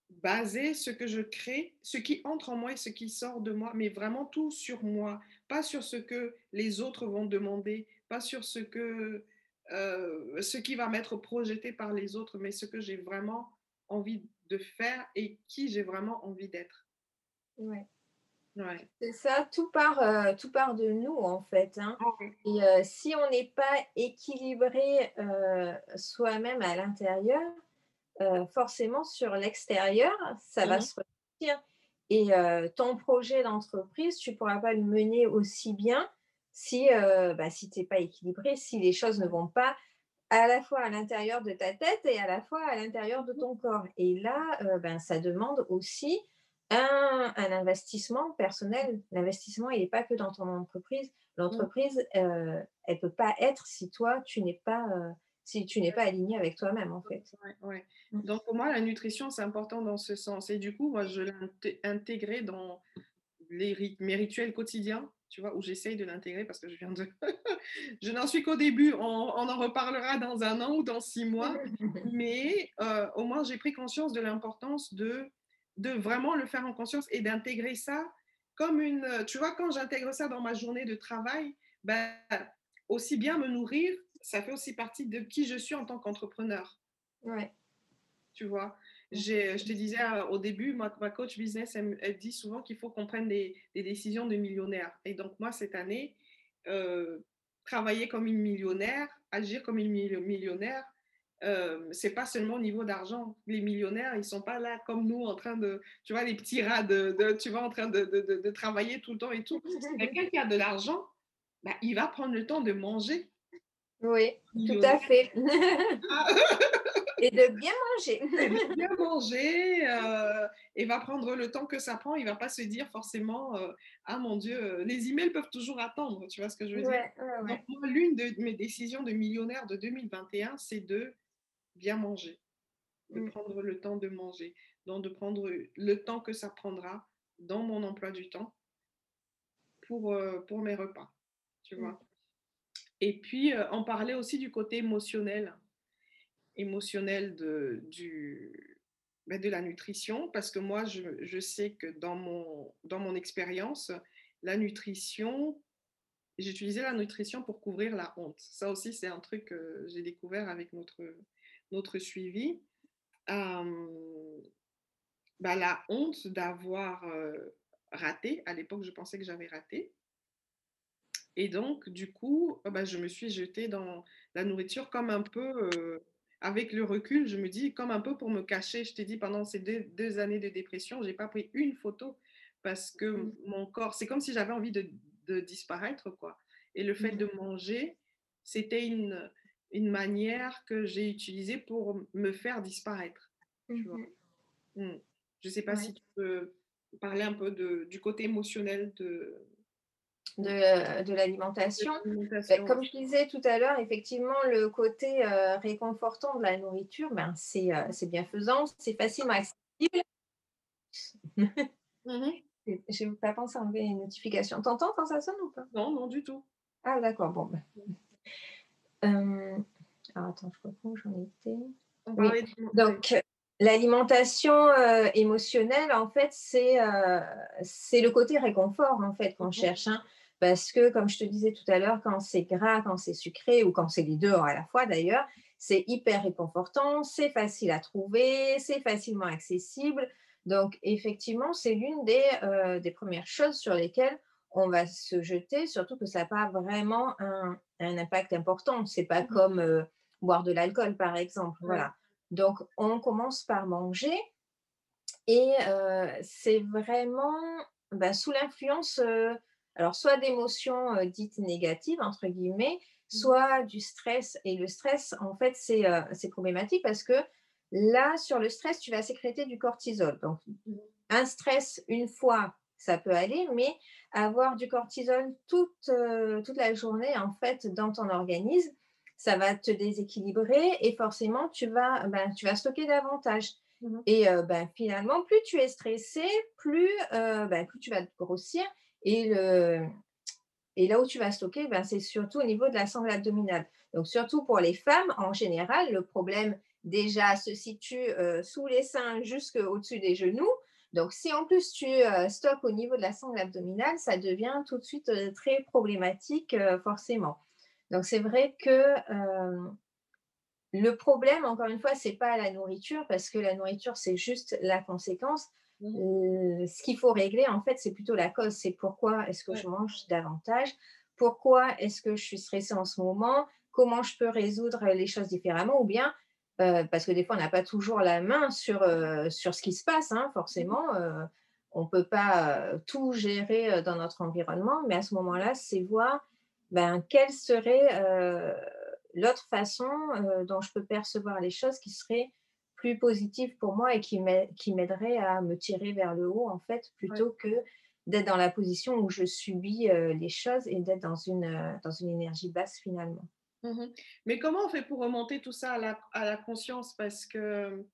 baser ce que je crée, ce qui entre en moi et ce qui sort de moi, mais vraiment tout sur moi, pas sur ce que les autres vont demander, pas sur ce que euh, ce qui va m'être projeté par les autres, mais ce que j'ai vraiment envie de faire et qui j'ai vraiment envie d'être. Ouais. Ouais. C'est ça, tout part, euh, tout part de nous en fait. Hein. Ah et euh, si on n'est pas équilibré soi-même à l'intérieur, forcément sur l'extérieur, ça va se ressentir. Et ton projet d'entreprise, tu ne pourras pas le mener aussi bien si, bah, si tu n'es pas équilibré, si les choses ne vont pas à la fois à l'intérieur de ta tête et à la fois à l'intérieur de ton corps. Et là, ben, ça demande aussi un, un investissement personnel. L'investissement, il n'est pas que dans ton entreprise. L'entreprise, elle ne peut pas être si toi, tu n'es pas si tu n'es pas aligné avec toi-même, en fait. Ouais, mmh. Donc, pour moi, la nutrition, c'est important dans ce sens. Et du coup, moi, je l'ai intégré dans les, mes rituels quotidiens, tu vois, où j'essaye de l'intégrer parce que je viens de... je n'en suis qu'au début, on, en reparlera dans un an ou dans six mois, mais euh, au moins, j'ai pris conscience de l'importance de, de vraiment le faire en conscience et d'intégrer ça comme une... Tu vois, quand j'intègre ça dans ma journée de travail, ben, aussi bien me nourrir ça fait aussi partie de qui je suis en tant qu'entrepreneur. Ouais. Tu vois, je te disais euh, au début, ma, coach business, elle, dit souvent qu'il faut qu'on prenne des, décisions de millionnaire. Et donc, moi, cette année, euh, travailler comme une millionnaire, agir comme une millionnaire, euh, c'est pas seulement au niveau d'argent. Les millionnaires, ils sont pas là comme nous en train de, tu vois, les petits rats de, tu vois, en train de, de, travailler tout le temps et tout. Quelqu'un qui a de l'argent, bah, il va prendre le temps de manger. Oui, tout à fait. et de bien manger. de bien manger euh, et va prendre le temps que ça prend. Il ne va pas se dire forcément euh, Ah mon Dieu, euh, les emails peuvent toujours attendre. Tu vois ce que je veux dire? Donc, moi, l'une de mes décisions de millionnaire de 2021, c'est de bien manger, de mm. prendre le temps de manger, donc de prendre le temps que ça prendra dans mon emploi du temps pour, pour mes repas. Tu mm. vois et puis, euh, on parlait aussi du côté émotionnel, émotionnel de, du, ben, de la nutrition, parce que moi, je, je, sais que dans mon, dans mon expérience, la nutrition, j'utilisais la nutrition pour couvrir la honte. Ça aussi, c'est un truc que j'ai découvert avec notre, notre suivi. Euh, ben, la honte d'avoir euh, raté, à l'époque, je pensais que j'avais raté. Et donc, du coup, bah, je me suis jetée dans la nourriture comme un peu, euh, avec le recul, je me dis, comme un peu pour me cacher. Je t'ai dit, pendant ces deux, années de dépression, je n'ai pas pris une photo parce que mmh. mon corps, c'est comme si j'avais envie de, disparaître, quoi. Et le fait de mmh. manger, c'était une, une manière que j'ai utilisée pour me faire disparaître. Tu vois. Mmh je ne sais pas si tu peux parler un peu de, du côté émotionnel de, de, de l'alimentation. Ben, comme je disais tout à l'heure, effectivement, le côté euh, réconfortant de la nourriture, ben, c'est euh, bienfaisant, c'est facilement accessible. Mmh je n'ai pas pensé à enlever les notifications. T'entends quand ça sonne ou pas? Non, non, du tout. Ah, d'accord, bon. Ben. Euh, alors, attends, je où j'en étais. Oui. Donc, l'alimentation émotionnelle, en fait, c'est c'est le côté réconfort, en fait, qu'on mmh cherche. Hein. Parce que, comme je te disais tout à l'heure, quand c'est gras, quand c'est sucré, ou quand c'est les deux à la fois d'ailleurs, c'est hyper réconfortant, c'est facile à trouver, c'est facilement accessible. Donc, effectivement, c'est l'une des, euh, des, premières choses sur lesquelles on va se jeter, surtout que ça n'a pas vraiment un, un, impact important. C'est pas mmh comme euh, boire de l'alcool, par exemple. Voilà. Donc, on commence par manger et euh, c'est vraiment bah, sous l'influence alors, soit d'émotions dites négatives, entre guillemets, mmh. soit du stress. Et le stress, en fait, c'est problématique parce que là, sur le stress, tu vas sécréter du cortisol. Donc, mmh. un stress, une fois, ça peut aller, mais avoir du cortisol toute, euh, toute la journée, en fait, dans ton organisme, ça va te déséquilibrer et forcément, tu vas, ben, tu vas stocker davantage. Mmh et euh, ben, finalement, plus tu es stressé, plus, euh, ben, plus tu vas grossir. Et, le, et là où tu vas stocker, ben, c'est surtout au niveau de la sangle abdominale. Donc, surtout pour les femmes, en général, le problème déjà se situe sous les seins jusqu'au-dessus des genoux. Donc, si en plus tu stockes au niveau de la sangle abdominale, ça devient tout de suite très problématique, forcément. Donc, c'est vrai que le problème, encore une fois, c'est pas la nourriture, parce que la nourriture, c'est juste la conséquence. Mmh. ce qu'il faut régler, en fait, c'est plutôt la cause. C'est pourquoi est-ce que je mange davantage? Pourquoi est-ce que je suis stressée en ce moment? Comment je peux résoudre les choses différemment? Ou bien, parce que des fois, on n'a pas toujours la main sur, sur ce qui se passe, hein, forcément. on ne peut pas tout gérer dans notre environnement, mais à ce moment-là, c'est voir ben, quelle serait l'autre façon dont je peux percevoir les choses qui serait plus positive pour moi et qui m'aiderait à me tirer vers le haut, en fait, plutôt que d'être dans la position où je subis euh, les choses et d'être dans une, dans une énergie basse finalement? Mmh Mais comment on fait pour remonter tout ça à la, à la conscience? Parce que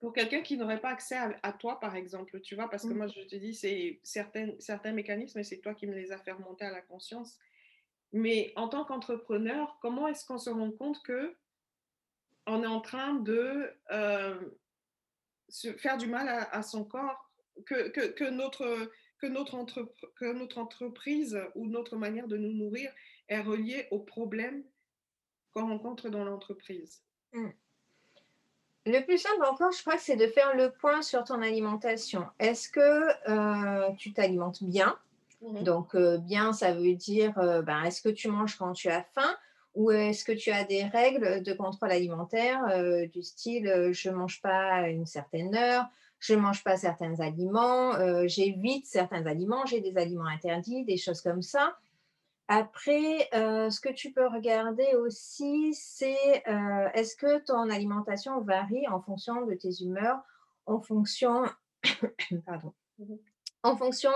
pour quelqu'un qui n'aurait pas accès à, toi, par exemple, tu vois, parce que mmh. moi, je te dis, c'est certains, certains mécanismes, et c'est toi qui me les as fait remonter à la conscience. Mais en tant qu'entrepreneur, comment est-ce qu'on se rend compte que on est en train de euh, se faire du mal à, son corps, que, que, que notre, que, notre que notre entreprise ou notre manière de nous nourrir est reliée aux problèmes qu'on rencontre dans l'entreprise mmh. Le plus simple encore, je crois que c'est de faire le point sur ton alimentation. Est-ce que euh, tu t'alimentes bien? Mmh Donc, euh, bien, ça veut dire, euh, ben, est-ce que tu manges quand tu as faim? Ou est-ce que tu as des règles de contrôle alimentaire du style, je ne mange pas à une certaine heure, je ne mange pas certains aliments, j'évite certains aliments, j'ai des aliments interdits, des choses comme ça? Après, euh, ce que tu peux regarder aussi, c'est euh, est-ce que ton alimentation varie en fonction de tes humeurs, en fonction, pardon, en fonction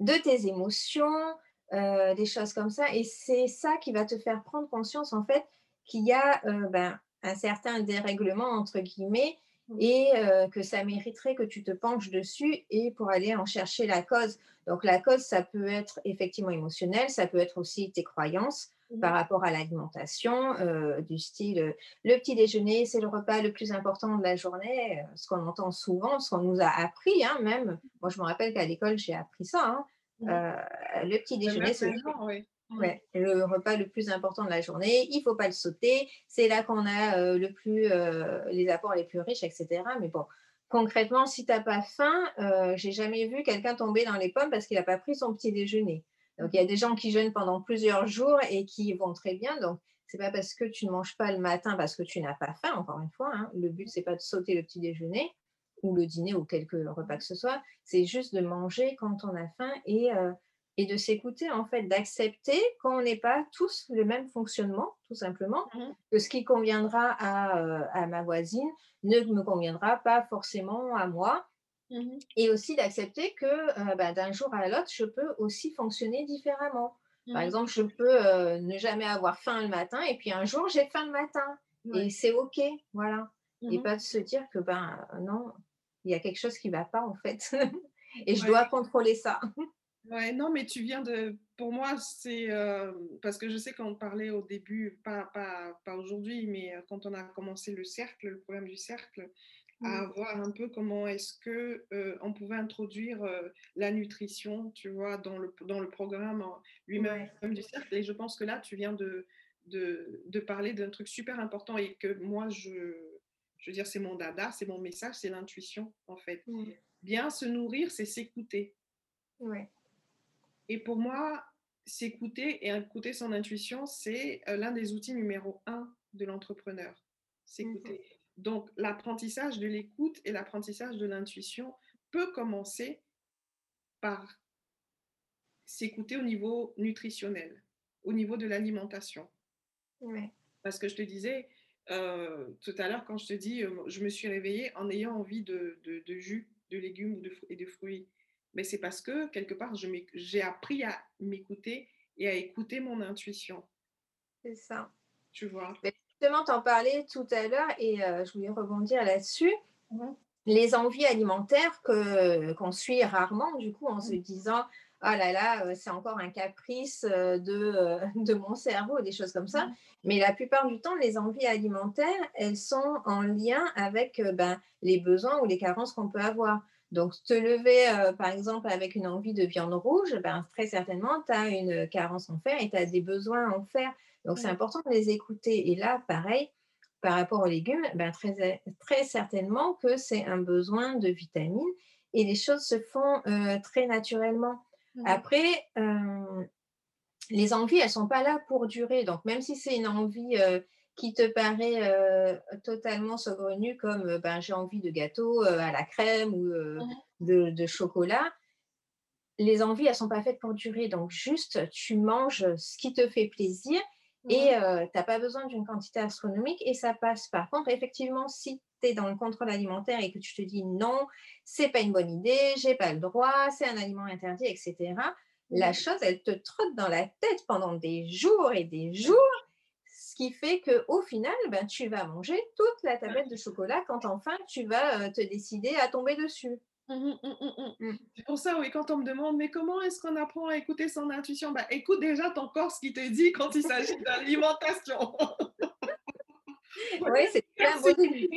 de tes émotions, euh, des choses comme ça. Et c'est ça qui va te faire prendre conscience, en fait, qu'il y a ben, un certain dérèglement, entre guillemets, Et que ça mériterait que tu te penches dessus et pour aller en chercher la cause. Donc la cause, ça peut être effectivement émotionnel, ça peut être aussi tes croyances mmh. par rapport à l'alimentation, du style le petit déjeuner, c'est le repas le plus important de la journée, ce qu'on entend souvent, ce qu'on nous a appris, hein, même. Moi, je me rappelle qu'à l'école, j'ai appris ça. Hein. Mmh. le petit déjeuner, c'est le, Mmh. Ouais, le repas le plus important de la journée, il faut pas le sauter. C'est là qu'on a euh, le plus, euh, les apports les plus riches, etc. Mais bon, concrètement, si tu n'as pas faim, euh, j'ai jamais vu quelqu'un tomber dans les pommes parce qu'il n'a pas pris son petit déjeuner. Donc, il y a des gens qui jeûnent pendant plusieurs jours et qui vont très bien. Donc, c'est pas parce que tu ne manges pas le matin parce que tu n'as pas faim, encore une fois. Hein. Le but, c'est pas de sauter le petit déjeuner ou le dîner ou quelques repas que ce soit. C'est juste de manger quand on a faim et et de s'écouter, en fait, d'accepter qu'on n'est pas tous le même fonctionnement, tout simplement, mmh que ce qui conviendra à, euh, à, ma voisine ne me conviendra pas forcément à moi. Mmh et aussi d'accepter que euh, bah, d'un jour à l'autre, je peux aussi fonctionner différemment. Par mmh exemple, je peux euh, ne jamais avoir faim le matin et puis un jour, j'ai faim le matin. Et c'est OK, voilà. Et pas de se dire que, ben non, il y a quelque chose qui ne va pas, en fait. et je dois contrôler ça. Ouais, non, mais tu viens de. Pour moi, c'est. Euh, parce que je sais qu'on parlait au début, pas, pas, pas aujourd'hui, mais euh, quand on a commencé le cercle, le programme du cercle, à voir un peu comment est-ce que euh, on pouvait introduire la nutrition, tu vois, dans le, dans le programme lui-même du cercle. Et je pense que là, tu viens de, de, de parler d'un truc super important et que moi, je, je veux dire, c'est mon dada, c'est mon message, c'est l'intuition, en fait. Bien se nourrir, c'est s'écouter. Ouais. Et pour moi, s'écouter et écouter son intuition, c'est euh, l'un des outils numéro un de l'entrepreneur. S'écouter. Mhm. Donc, l'apprentissage de l'écoute et l'apprentissage de l'intuition peut commencer par s'écouter au niveau nutritionnel, au niveau de l'alimentation. Parce que je te disais euh, tout à l'heure, quand je te dis, euh, je me suis réveillée en ayant envie de, de, jus, de légumes et de fruits. Mais c'est parce que quelque part, j'ai appris à m'écouter et à écouter mon intuition. C'est ça. Tu vois? justement, tu en parlais tout à l'heure et euh, je voulais rebondir là-dessus. Mmh Les envies alimentaires que, qu'on suit rarement, du coup, en se disant oh là là, euh, c'est encore un caprice euh, de, de mon cerveau, des choses comme ça. Mmh. Mais la plupart du temps, les envies alimentaires, elles sont en lien avec ben, les besoins ou les carences qu'on peut avoir. Donc, te lever, euh, par exemple, avec une envie de viande rouge, ben, très certainement, tu as une carence en fer et tu as des besoins en fer. Donc, c'est important de les écouter. Et là, pareil, par rapport aux légumes, ben, très, très certainement que c'est un besoin de vitamines et les choses se font euh, très naturellement. Après, euh, les envies, elles ne sont pas là pour durer. Donc, même si c'est une envie qui te paraît euh, totalement saugrenu comme euh, ben, j'ai envie de gâteau euh, à la crème ou de, chocolat, les envies, elles ne sont pas faites pour durer. Donc, juste, tu manges ce qui te fait plaisir et tu n'as pas besoin d'une quantité astronomique et ça passe. Par contre, effectivement, si tu es dans le contrôle alimentaire et que tu te dis non, c'est pas une bonne idée, j'ai pas le droit, c'est un aliment interdit, etc., la chose, elle te trotte dans la tête pendant des jours et des jours qui fait qu'au final, ben, tu vas manger toute la tablette de chocolat quand enfin tu vas euh, te décider à tomber dessus. Mmh, mmh, mmh, c'est pour ça, oui, quand on me demande, mais comment est-ce qu'on apprend à écouter son intuition? Bah, Écoute déjà ton corps ce qui te dit quand il s'agit d'alimentation. oui, c'est un bon début.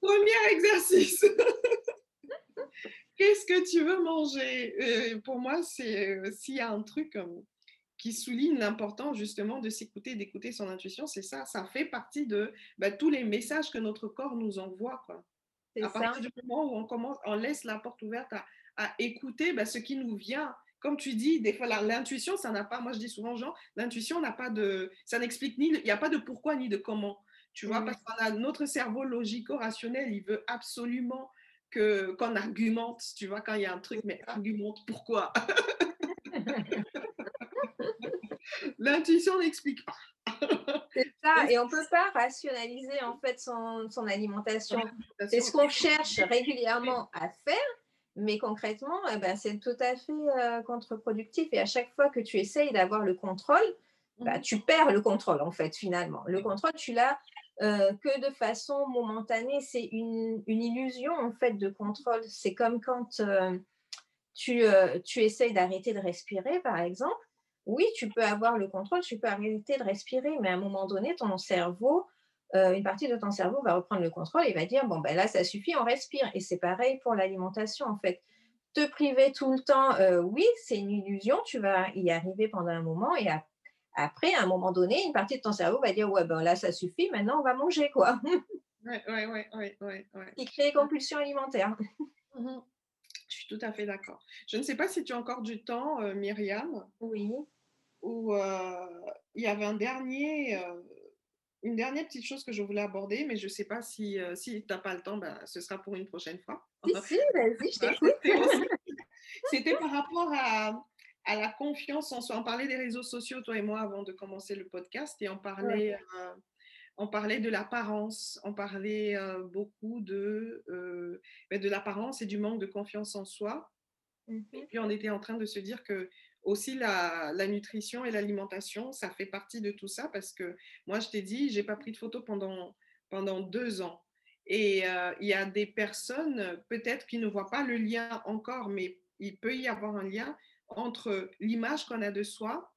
Premier exercice. Qu'est-ce que tu veux manger? Euh, Pour moi, c'est euh, s'il y a un truc qui souligne l'importance justement de s'écouter, d'écouter son intuition, c'est ça, ça fait partie de bah, tous les messages que notre corps nous envoie. Quoi. À partir du moment où on, commence, on laisse la porte ouverte à, à écouter bah, ce qui nous vient. Comme tu dis, des fois, l'intuition, ça n'a pas, moi je dis souvent, Jean, l'intuition n'a pas de, ça n'explique ni, il n'y a pas de pourquoi ni de comment. Tu vois, parce qu'on a notre cerveau logico-rationnel, il veut absolument que qu'on argumente, tu vois, quand il y a un truc, mais argumente pourquoi? L'intuition n'explique pas. C'est ça, et on ne peut pas rationaliser en fait son, son alimentation. C'est ce qu'on cherche régulièrement à faire, mais concrètement, eh ben, c'est tout à fait euh, contre-productif. Et à chaque fois que tu essayes d'avoir le contrôle, bah, mhm. tu perds le contrôle en fait finalement. Le contrôle, tu l'as euh, que de façon momentanée. C'est une, une, illusion en fait de contrôle. C'est comme quand euh, tu, tu essayes d'arrêter de respirer, par exemple oui, tu peux avoir le contrôle, tu peux arrêter de respirer, mais à un moment donné, ton cerveau, euh, une partie de ton cerveau va reprendre le contrôle et va dire, bon, ben là, ça suffit, on respire. Et c'est pareil pour l'alimentation, en fait. Te priver tout le temps, euh, oui, c'est une illusion, tu vas y arriver pendant un moment et après, à un moment donné, une partie de ton cerveau va dire, ouais, ben là, ça suffit, maintenant, on va manger, quoi. Oui, oui, oui, oui. Ouais, Qui crée compulsion alimentaire. Mmh Je suis tout à fait d'accord. Je ne sais pas si tu as encore du temps, euh, Myriam. Oui où euh, il y avait un dernier, euh, une dernière petite chose que je voulais aborder, mais je ne sais pas si, euh, si tu n'as pas le temps, ben, ce sera pour une prochaine fois. Si, si, vas-y, je t'écoute. C'était par rapport à, à, la confiance en soi. On parlait des réseaux sociaux, toi et moi, avant de commencer le podcast, et on parlait, on parlait de l'apparence, on parlait beaucoup de, ben, de l'apparence et du manque de confiance en soi. Et mmh puis on était en train de se dire que aussi la, nutrition et l'alimentation, ça fait partie de tout ça parce que moi, je t'ai dit, j'ai pas pris de photos pendant, pendant deux ans. Et euh, il y a des personnes, peut-être, qui ne voient pas le lien encore, mais il peut y avoir un lien entre l'image qu'on a de soi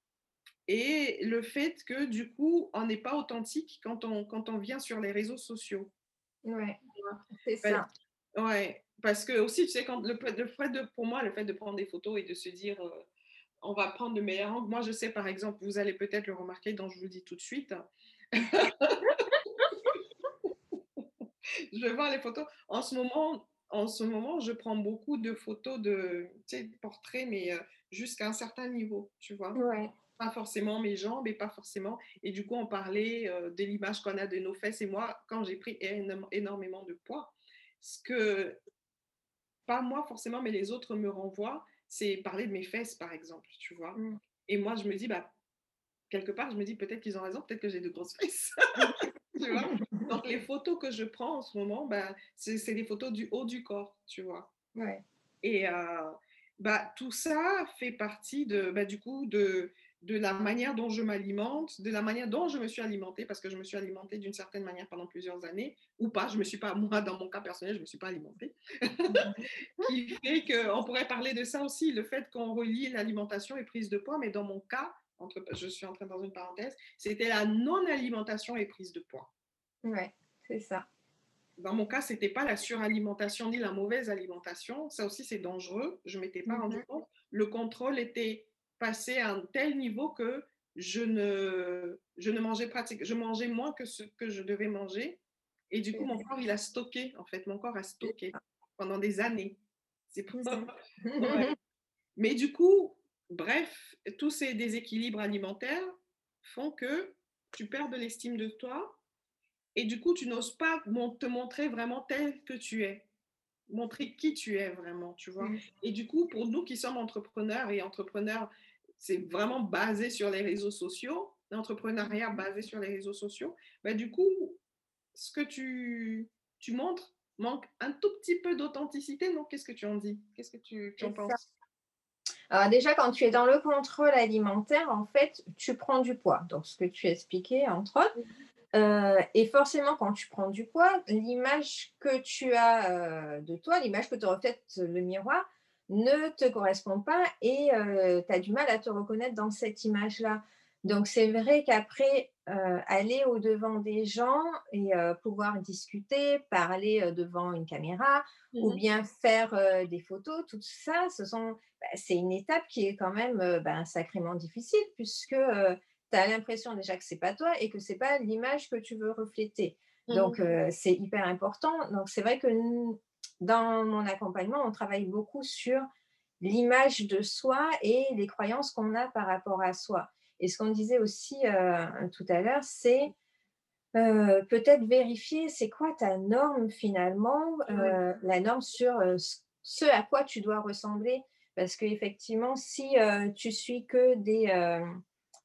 et le fait que, du coup, on n'est pas authentique quand on, quand on vient sur les réseaux sociaux. Ouais, c'est ça. Ouais, parce que aussi, tu sais, quand le, le fait de, pour moi, le fait de prendre des photos et de se dire, euh, on va prendre le meilleur angle. Moi, je sais, par exemple, vous allez peut-être le remarquer, donc je vous le dis tout de suite. je vais voir les photos. En ce moment, en ce moment, je prends beaucoup de photos de portraits, mais euh, jusqu'à un certain niveau, tu vois. Pas forcément mes jambes et pas forcément. Et du coup, on parlait euh, de l'image qu'on a de nos fesses. Et moi, quand j'ai pris énormément de poids, ce que, pas moi forcément, mais les autres me renvoient, c'est parler de mes fesses, par exemple, tu vois? Mmh. Et moi, je me dis, bah, quelque part, je me dis peut-être qu'ils ont raison, peut-être que j'ai de grosses fesses. tu vois? Donc, les photos que je prends en ce moment, bah, c'est des photos du haut du corps, tu vois? Ouais. Et, euh, bah, tout ça fait partie de, bah, du coup, de, de la manière dont je m'alimente, de la manière dont je me suis alimentée, parce que je me suis alimentée d'une certaine manière pendant plusieurs années, ou pas, je me suis pas, moi, dans mon cas personnel, je me suis pas alimentée, qui fait qu'on pourrait parler de ça aussi, le fait qu'on relie l'alimentation et prise de poids, mais dans mon cas, entre, je suis en train dans une parenthèse, c'était la non-alimentation et prise de poids. Ouais, c'est ça. Dans mon cas, ce n'était pas la suralimentation ni la mauvaise alimentation. Ça aussi, c'est dangereux. Je ne m'étais pas rendu mhm. compte. Le contrôle était passé à un tel niveau que je ne, je ne mangeais pratique, je mangeais moins que ce que je devais manger. Et du coup, mon corps, il a stocké, en fait, mon corps a stocké pendant des années. C'est pour ça. Mais du coup, bref, tous ces déséquilibres alimentaires font que tu perds de l'estime de toi et du coup, tu n'oses pas te montrer vraiment tel que tu es montrer qui tu es vraiment, tu vois. Mmh. Et du coup, pour nous qui sommes entrepreneurs et entrepreneurs, c'est vraiment basé sur les réseaux sociaux, l'entrepreneuriat basé sur les réseaux sociaux, bah, du coup, ce que tu, tu montres manque un tout petit peu d'authenticité. Donc, qu'est-ce que tu en dis? Qu'est-ce que tu, tu en penses? Alors déjà, quand tu es dans le contrôle alimentaire, en fait, tu prends du poids. Donc, ce que tu expliquais, entre autres. Euh, et forcément, quand tu prends du poids, l'image que tu as euh, de toi, l'image que te reflète le miroir, ne te correspond pas et euh, tu as du mal à te reconnaître dans cette image-là. Donc, c'est vrai qu'après, aller au-devant des gens et pouvoir discuter, parler devant une caméra ou mmh bien faire des photos, tout ça, ce sont, bah, c'est une étape qui est quand même bah, sacrément difficile puisque tu as l'impression déjà que c'est pas toi et que c'est pas l'image que tu veux refléter. Donc, mmh. euh, c'est hyper important. Donc, c'est vrai que dans mon accompagnement, on travaille beaucoup sur l'image de soi et les croyances qu'on a par rapport à soi. Et ce qu'on disait aussi euh, tout à l'heure, c'est euh, peut-être vérifier c'est quoi ta norme finalement, la norme sur ce à quoi tu dois ressembler. Parce qu'effectivement, si tu suis que des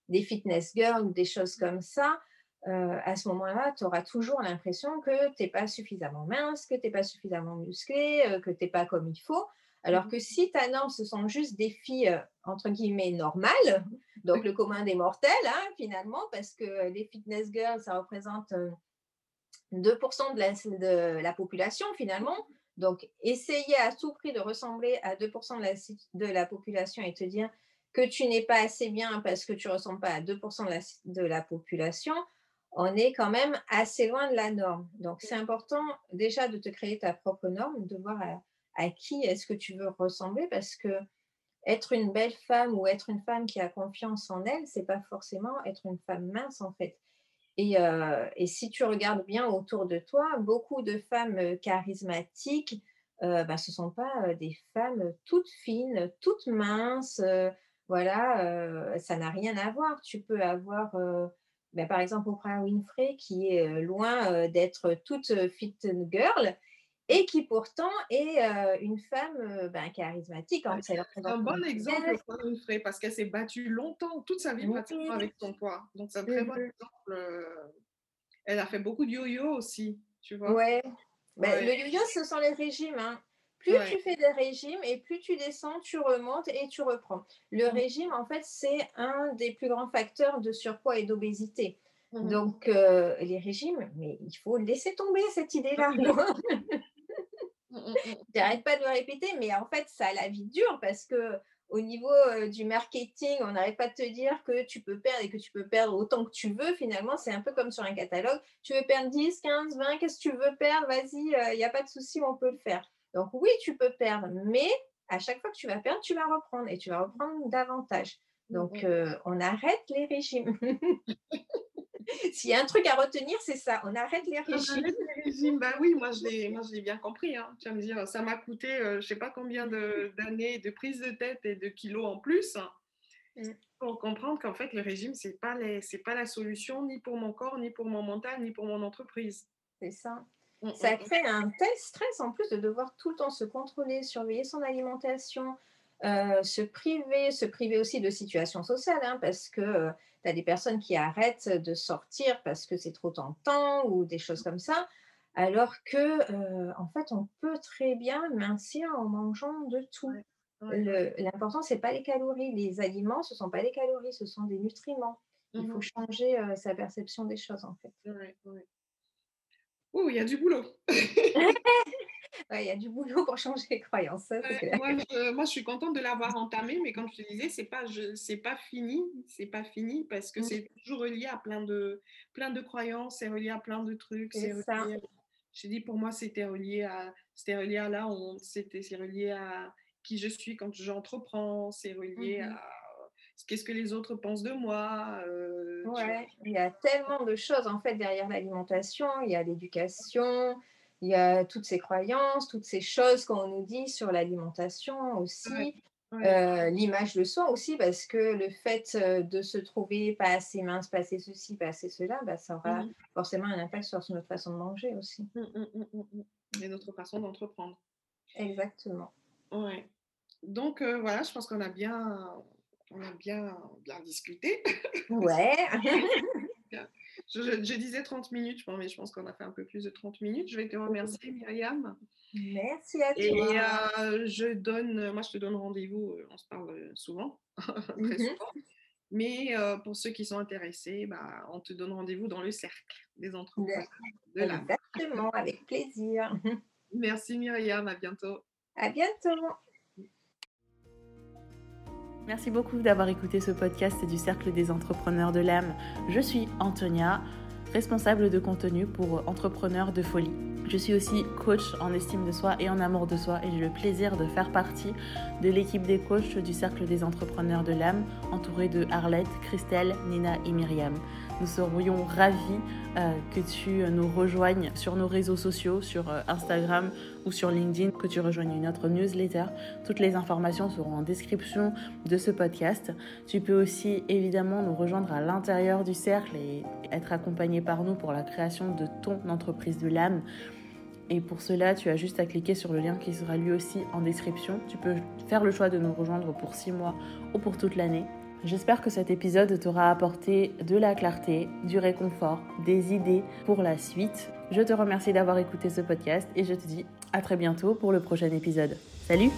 des fitness girls ou des choses comme ça, euh, à ce moment-là, tu auras toujours l'impression que tu n'es pas suffisamment mince, que tu n'es pas suffisamment musclé, euh, que tu n'es pas comme il faut. Alors mmh que si ta norme, ce sont juste des filles, euh, entre guillemets, normales, donc le commun des mortels, hein, finalement, parce que les fitness girls, ça représente 2% de la, de la, population, finalement. Donc, essayer à tout prix de ressembler à 2% de la, de la population et te dire, que tu n'es pas assez bien parce que tu ne ressembles pas à 2% de la, population, on est quand même assez loin de la norme. Donc, c'est important déjà de te créer ta propre norme, de voir à, qui est-ce que tu veux ressembler parce que être une belle femme ou être une femme qui a confiance en elle, c'est pas forcément être une femme mince en fait. Et, euh, si tu regardes bien autour de toi, beaucoup de femmes charismatiques, euh, bah, ce ne sont pas des femmes toutes fines, toutes minces, voilà, ça n'a rien à voir. Tu peux avoir, ben, par exemple, Oprah Winfrey, qui est loin d'être toute fit girl et qui pourtant est une femme ben, charismatique. c'est un bon exemple, Oprah Winfrey, parce qu'elle s'est battue longtemps, toute sa vie pratiquement avec son poids. Donc, c'est un très bon mmh exemple. Elle a fait beaucoup de yo-yo aussi, tu vois. Ouais. Ben, le yo-yo, ce sont les régimes. Hein. Plus tu fais des régimes et plus tu descends, tu remontes et tu reprends. Le mmh. régime, en fait, c'est un des plus grands facteurs de surpoids et d'obésité. Mmh. Donc, euh, les régimes, mais il faut laisser tomber cette idée-là. Mmh, J'arrête pas de le répéter, mais en fait, ça a la vie dure parce que au niveau euh, du marketing, on n'arrête pas de te dire que tu peux perdre et que tu peux perdre autant que tu veux. Finalement, c'est un peu comme sur un catalogue. Tu veux perdre 10, 15, 20, qu'est-ce que tu veux perdre? Vas-y, il euh, n'y a pas de souci, on peut le faire. Donc oui, tu peux perdre, mais à chaque fois que tu vas perdre, tu vas reprendre et tu vas reprendre davantage. Donc euh, on arrête les régimes. S'il y a un truc à retenir, c'est ça. On arrête les régimes. les régimes. Bah oui, moi je l'ai, bien compris. Hein. Tu vas me dire, ça m'a coûté, euh, je ne sais pas combien d'années de, prise de tête et de kilos en plus. Mm. Pour comprendre qu'en fait, le régime, ce n'est pas, pas la solution ni pour mon corps, ni pour mon mental, ni pour mon entreprise. C'est ça. Mmh, ça mmh, mmh. crée un tel stress en plus de devoir tout le temps se contrôler, surveiller son alimentation, euh, se priver, se priver aussi de situations sociales, hein, parce que euh, tu as des personnes qui arrêtent de sortir parce que c'est trop tentant ou des choses comme ça, alors que euh, en fait on peut très bien mincir en mangeant de tout. L'important, ce n'est pas les calories. Les aliments, ce ne sont pas les calories, ce sont des nutriments. Il faut mmh changer sa perception des choses, en fait. Ouais, Oh, il y a du boulot. il y a du boulot pour changer les croyances. moi, je, moi, je, suis contente de l'avoir entamé, mais comme je te disais, c'est pas, c'est pas fini, c'est pas fini parce que mmh. c'est toujours relié à plein de, plein de croyances, c'est relié à plein de trucs. C'est ça. J'ai dit pour moi, c'était relié à, c'était relié à la honte, c'était, c'est relié à qui je suis quand j'entreprends, c'est relié mmh à qu'est-ce que les autres pensent de moi. Euh, ouais, il y a tellement de choses en fait derrière l'alimentation. Il y a l'éducation, il y a toutes ces croyances, toutes ces choses qu'on nous dit sur l'alimentation aussi. Euh, l'image de soi aussi, parce que le fait euh, de se trouver pas assez mince, pas assez ceci, pas assez cela, bah, ça aura mmh forcément un impact sur notre façon de manger aussi. Mmh, mmh, Et notre façon d'entreprendre. Exactement. Ouais. Donc voilà, je pense qu'on a bien, on a bien, bien discuté. Ouais. je, disais 30 minutes, mais je pense qu'on a fait un peu plus de 30 minutes. Je vais te remercier, Myriam. Merci à toi. Et euh, je donne, moi, je te donne rendez-vous. Euh, on se parle euh, souvent, très mhm. souvent. Mais pour ceux qui sont intéressés, bah, on te donne rendez-vous dans le cercle des entreprises de Exactement, avec plaisir. Merci Myriam, à bientôt. À bientôt. Merci beaucoup d'avoir écouté ce podcast du Cercle des entrepreneurs de l'âme. Je suis Antonia, responsable de contenu pour Entrepreneurs de folie. Je suis aussi coach en estime de soi et en amour de soi et j'ai le plaisir de faire partie de l'équipe des coachs du Cercle des entrepreneurs de l'âme, entourée de Arlette, Christelle, Nina et Myriam. Nous serions ravis euh, que tu nous rejoignes sur nos réseaux sociaux, sur euh, Instagram ou sur LinkedIn, que tu rejoignes notre newsletter. Toutes les informations seront en description de ce podcast. Tu peux aussi évidemment nous rejoindre à l'intérieur du cercle et être accompagné par nous pour la création de ton entreprise de l'âme. Et pour cela, tu as juste à cliquer sur le lien qui sera lui aussi en description. Tu peux faire le choix de nous rejoindre pour 6 mois ou pour toute l'année. J'espère que cet épisode t'aura apporté de la clarté, du réconfort, des idées pour la suite. Je te remercie d'avoir écouté ce podcast et je te dis à très bientôt pour le prochain épisode. Salut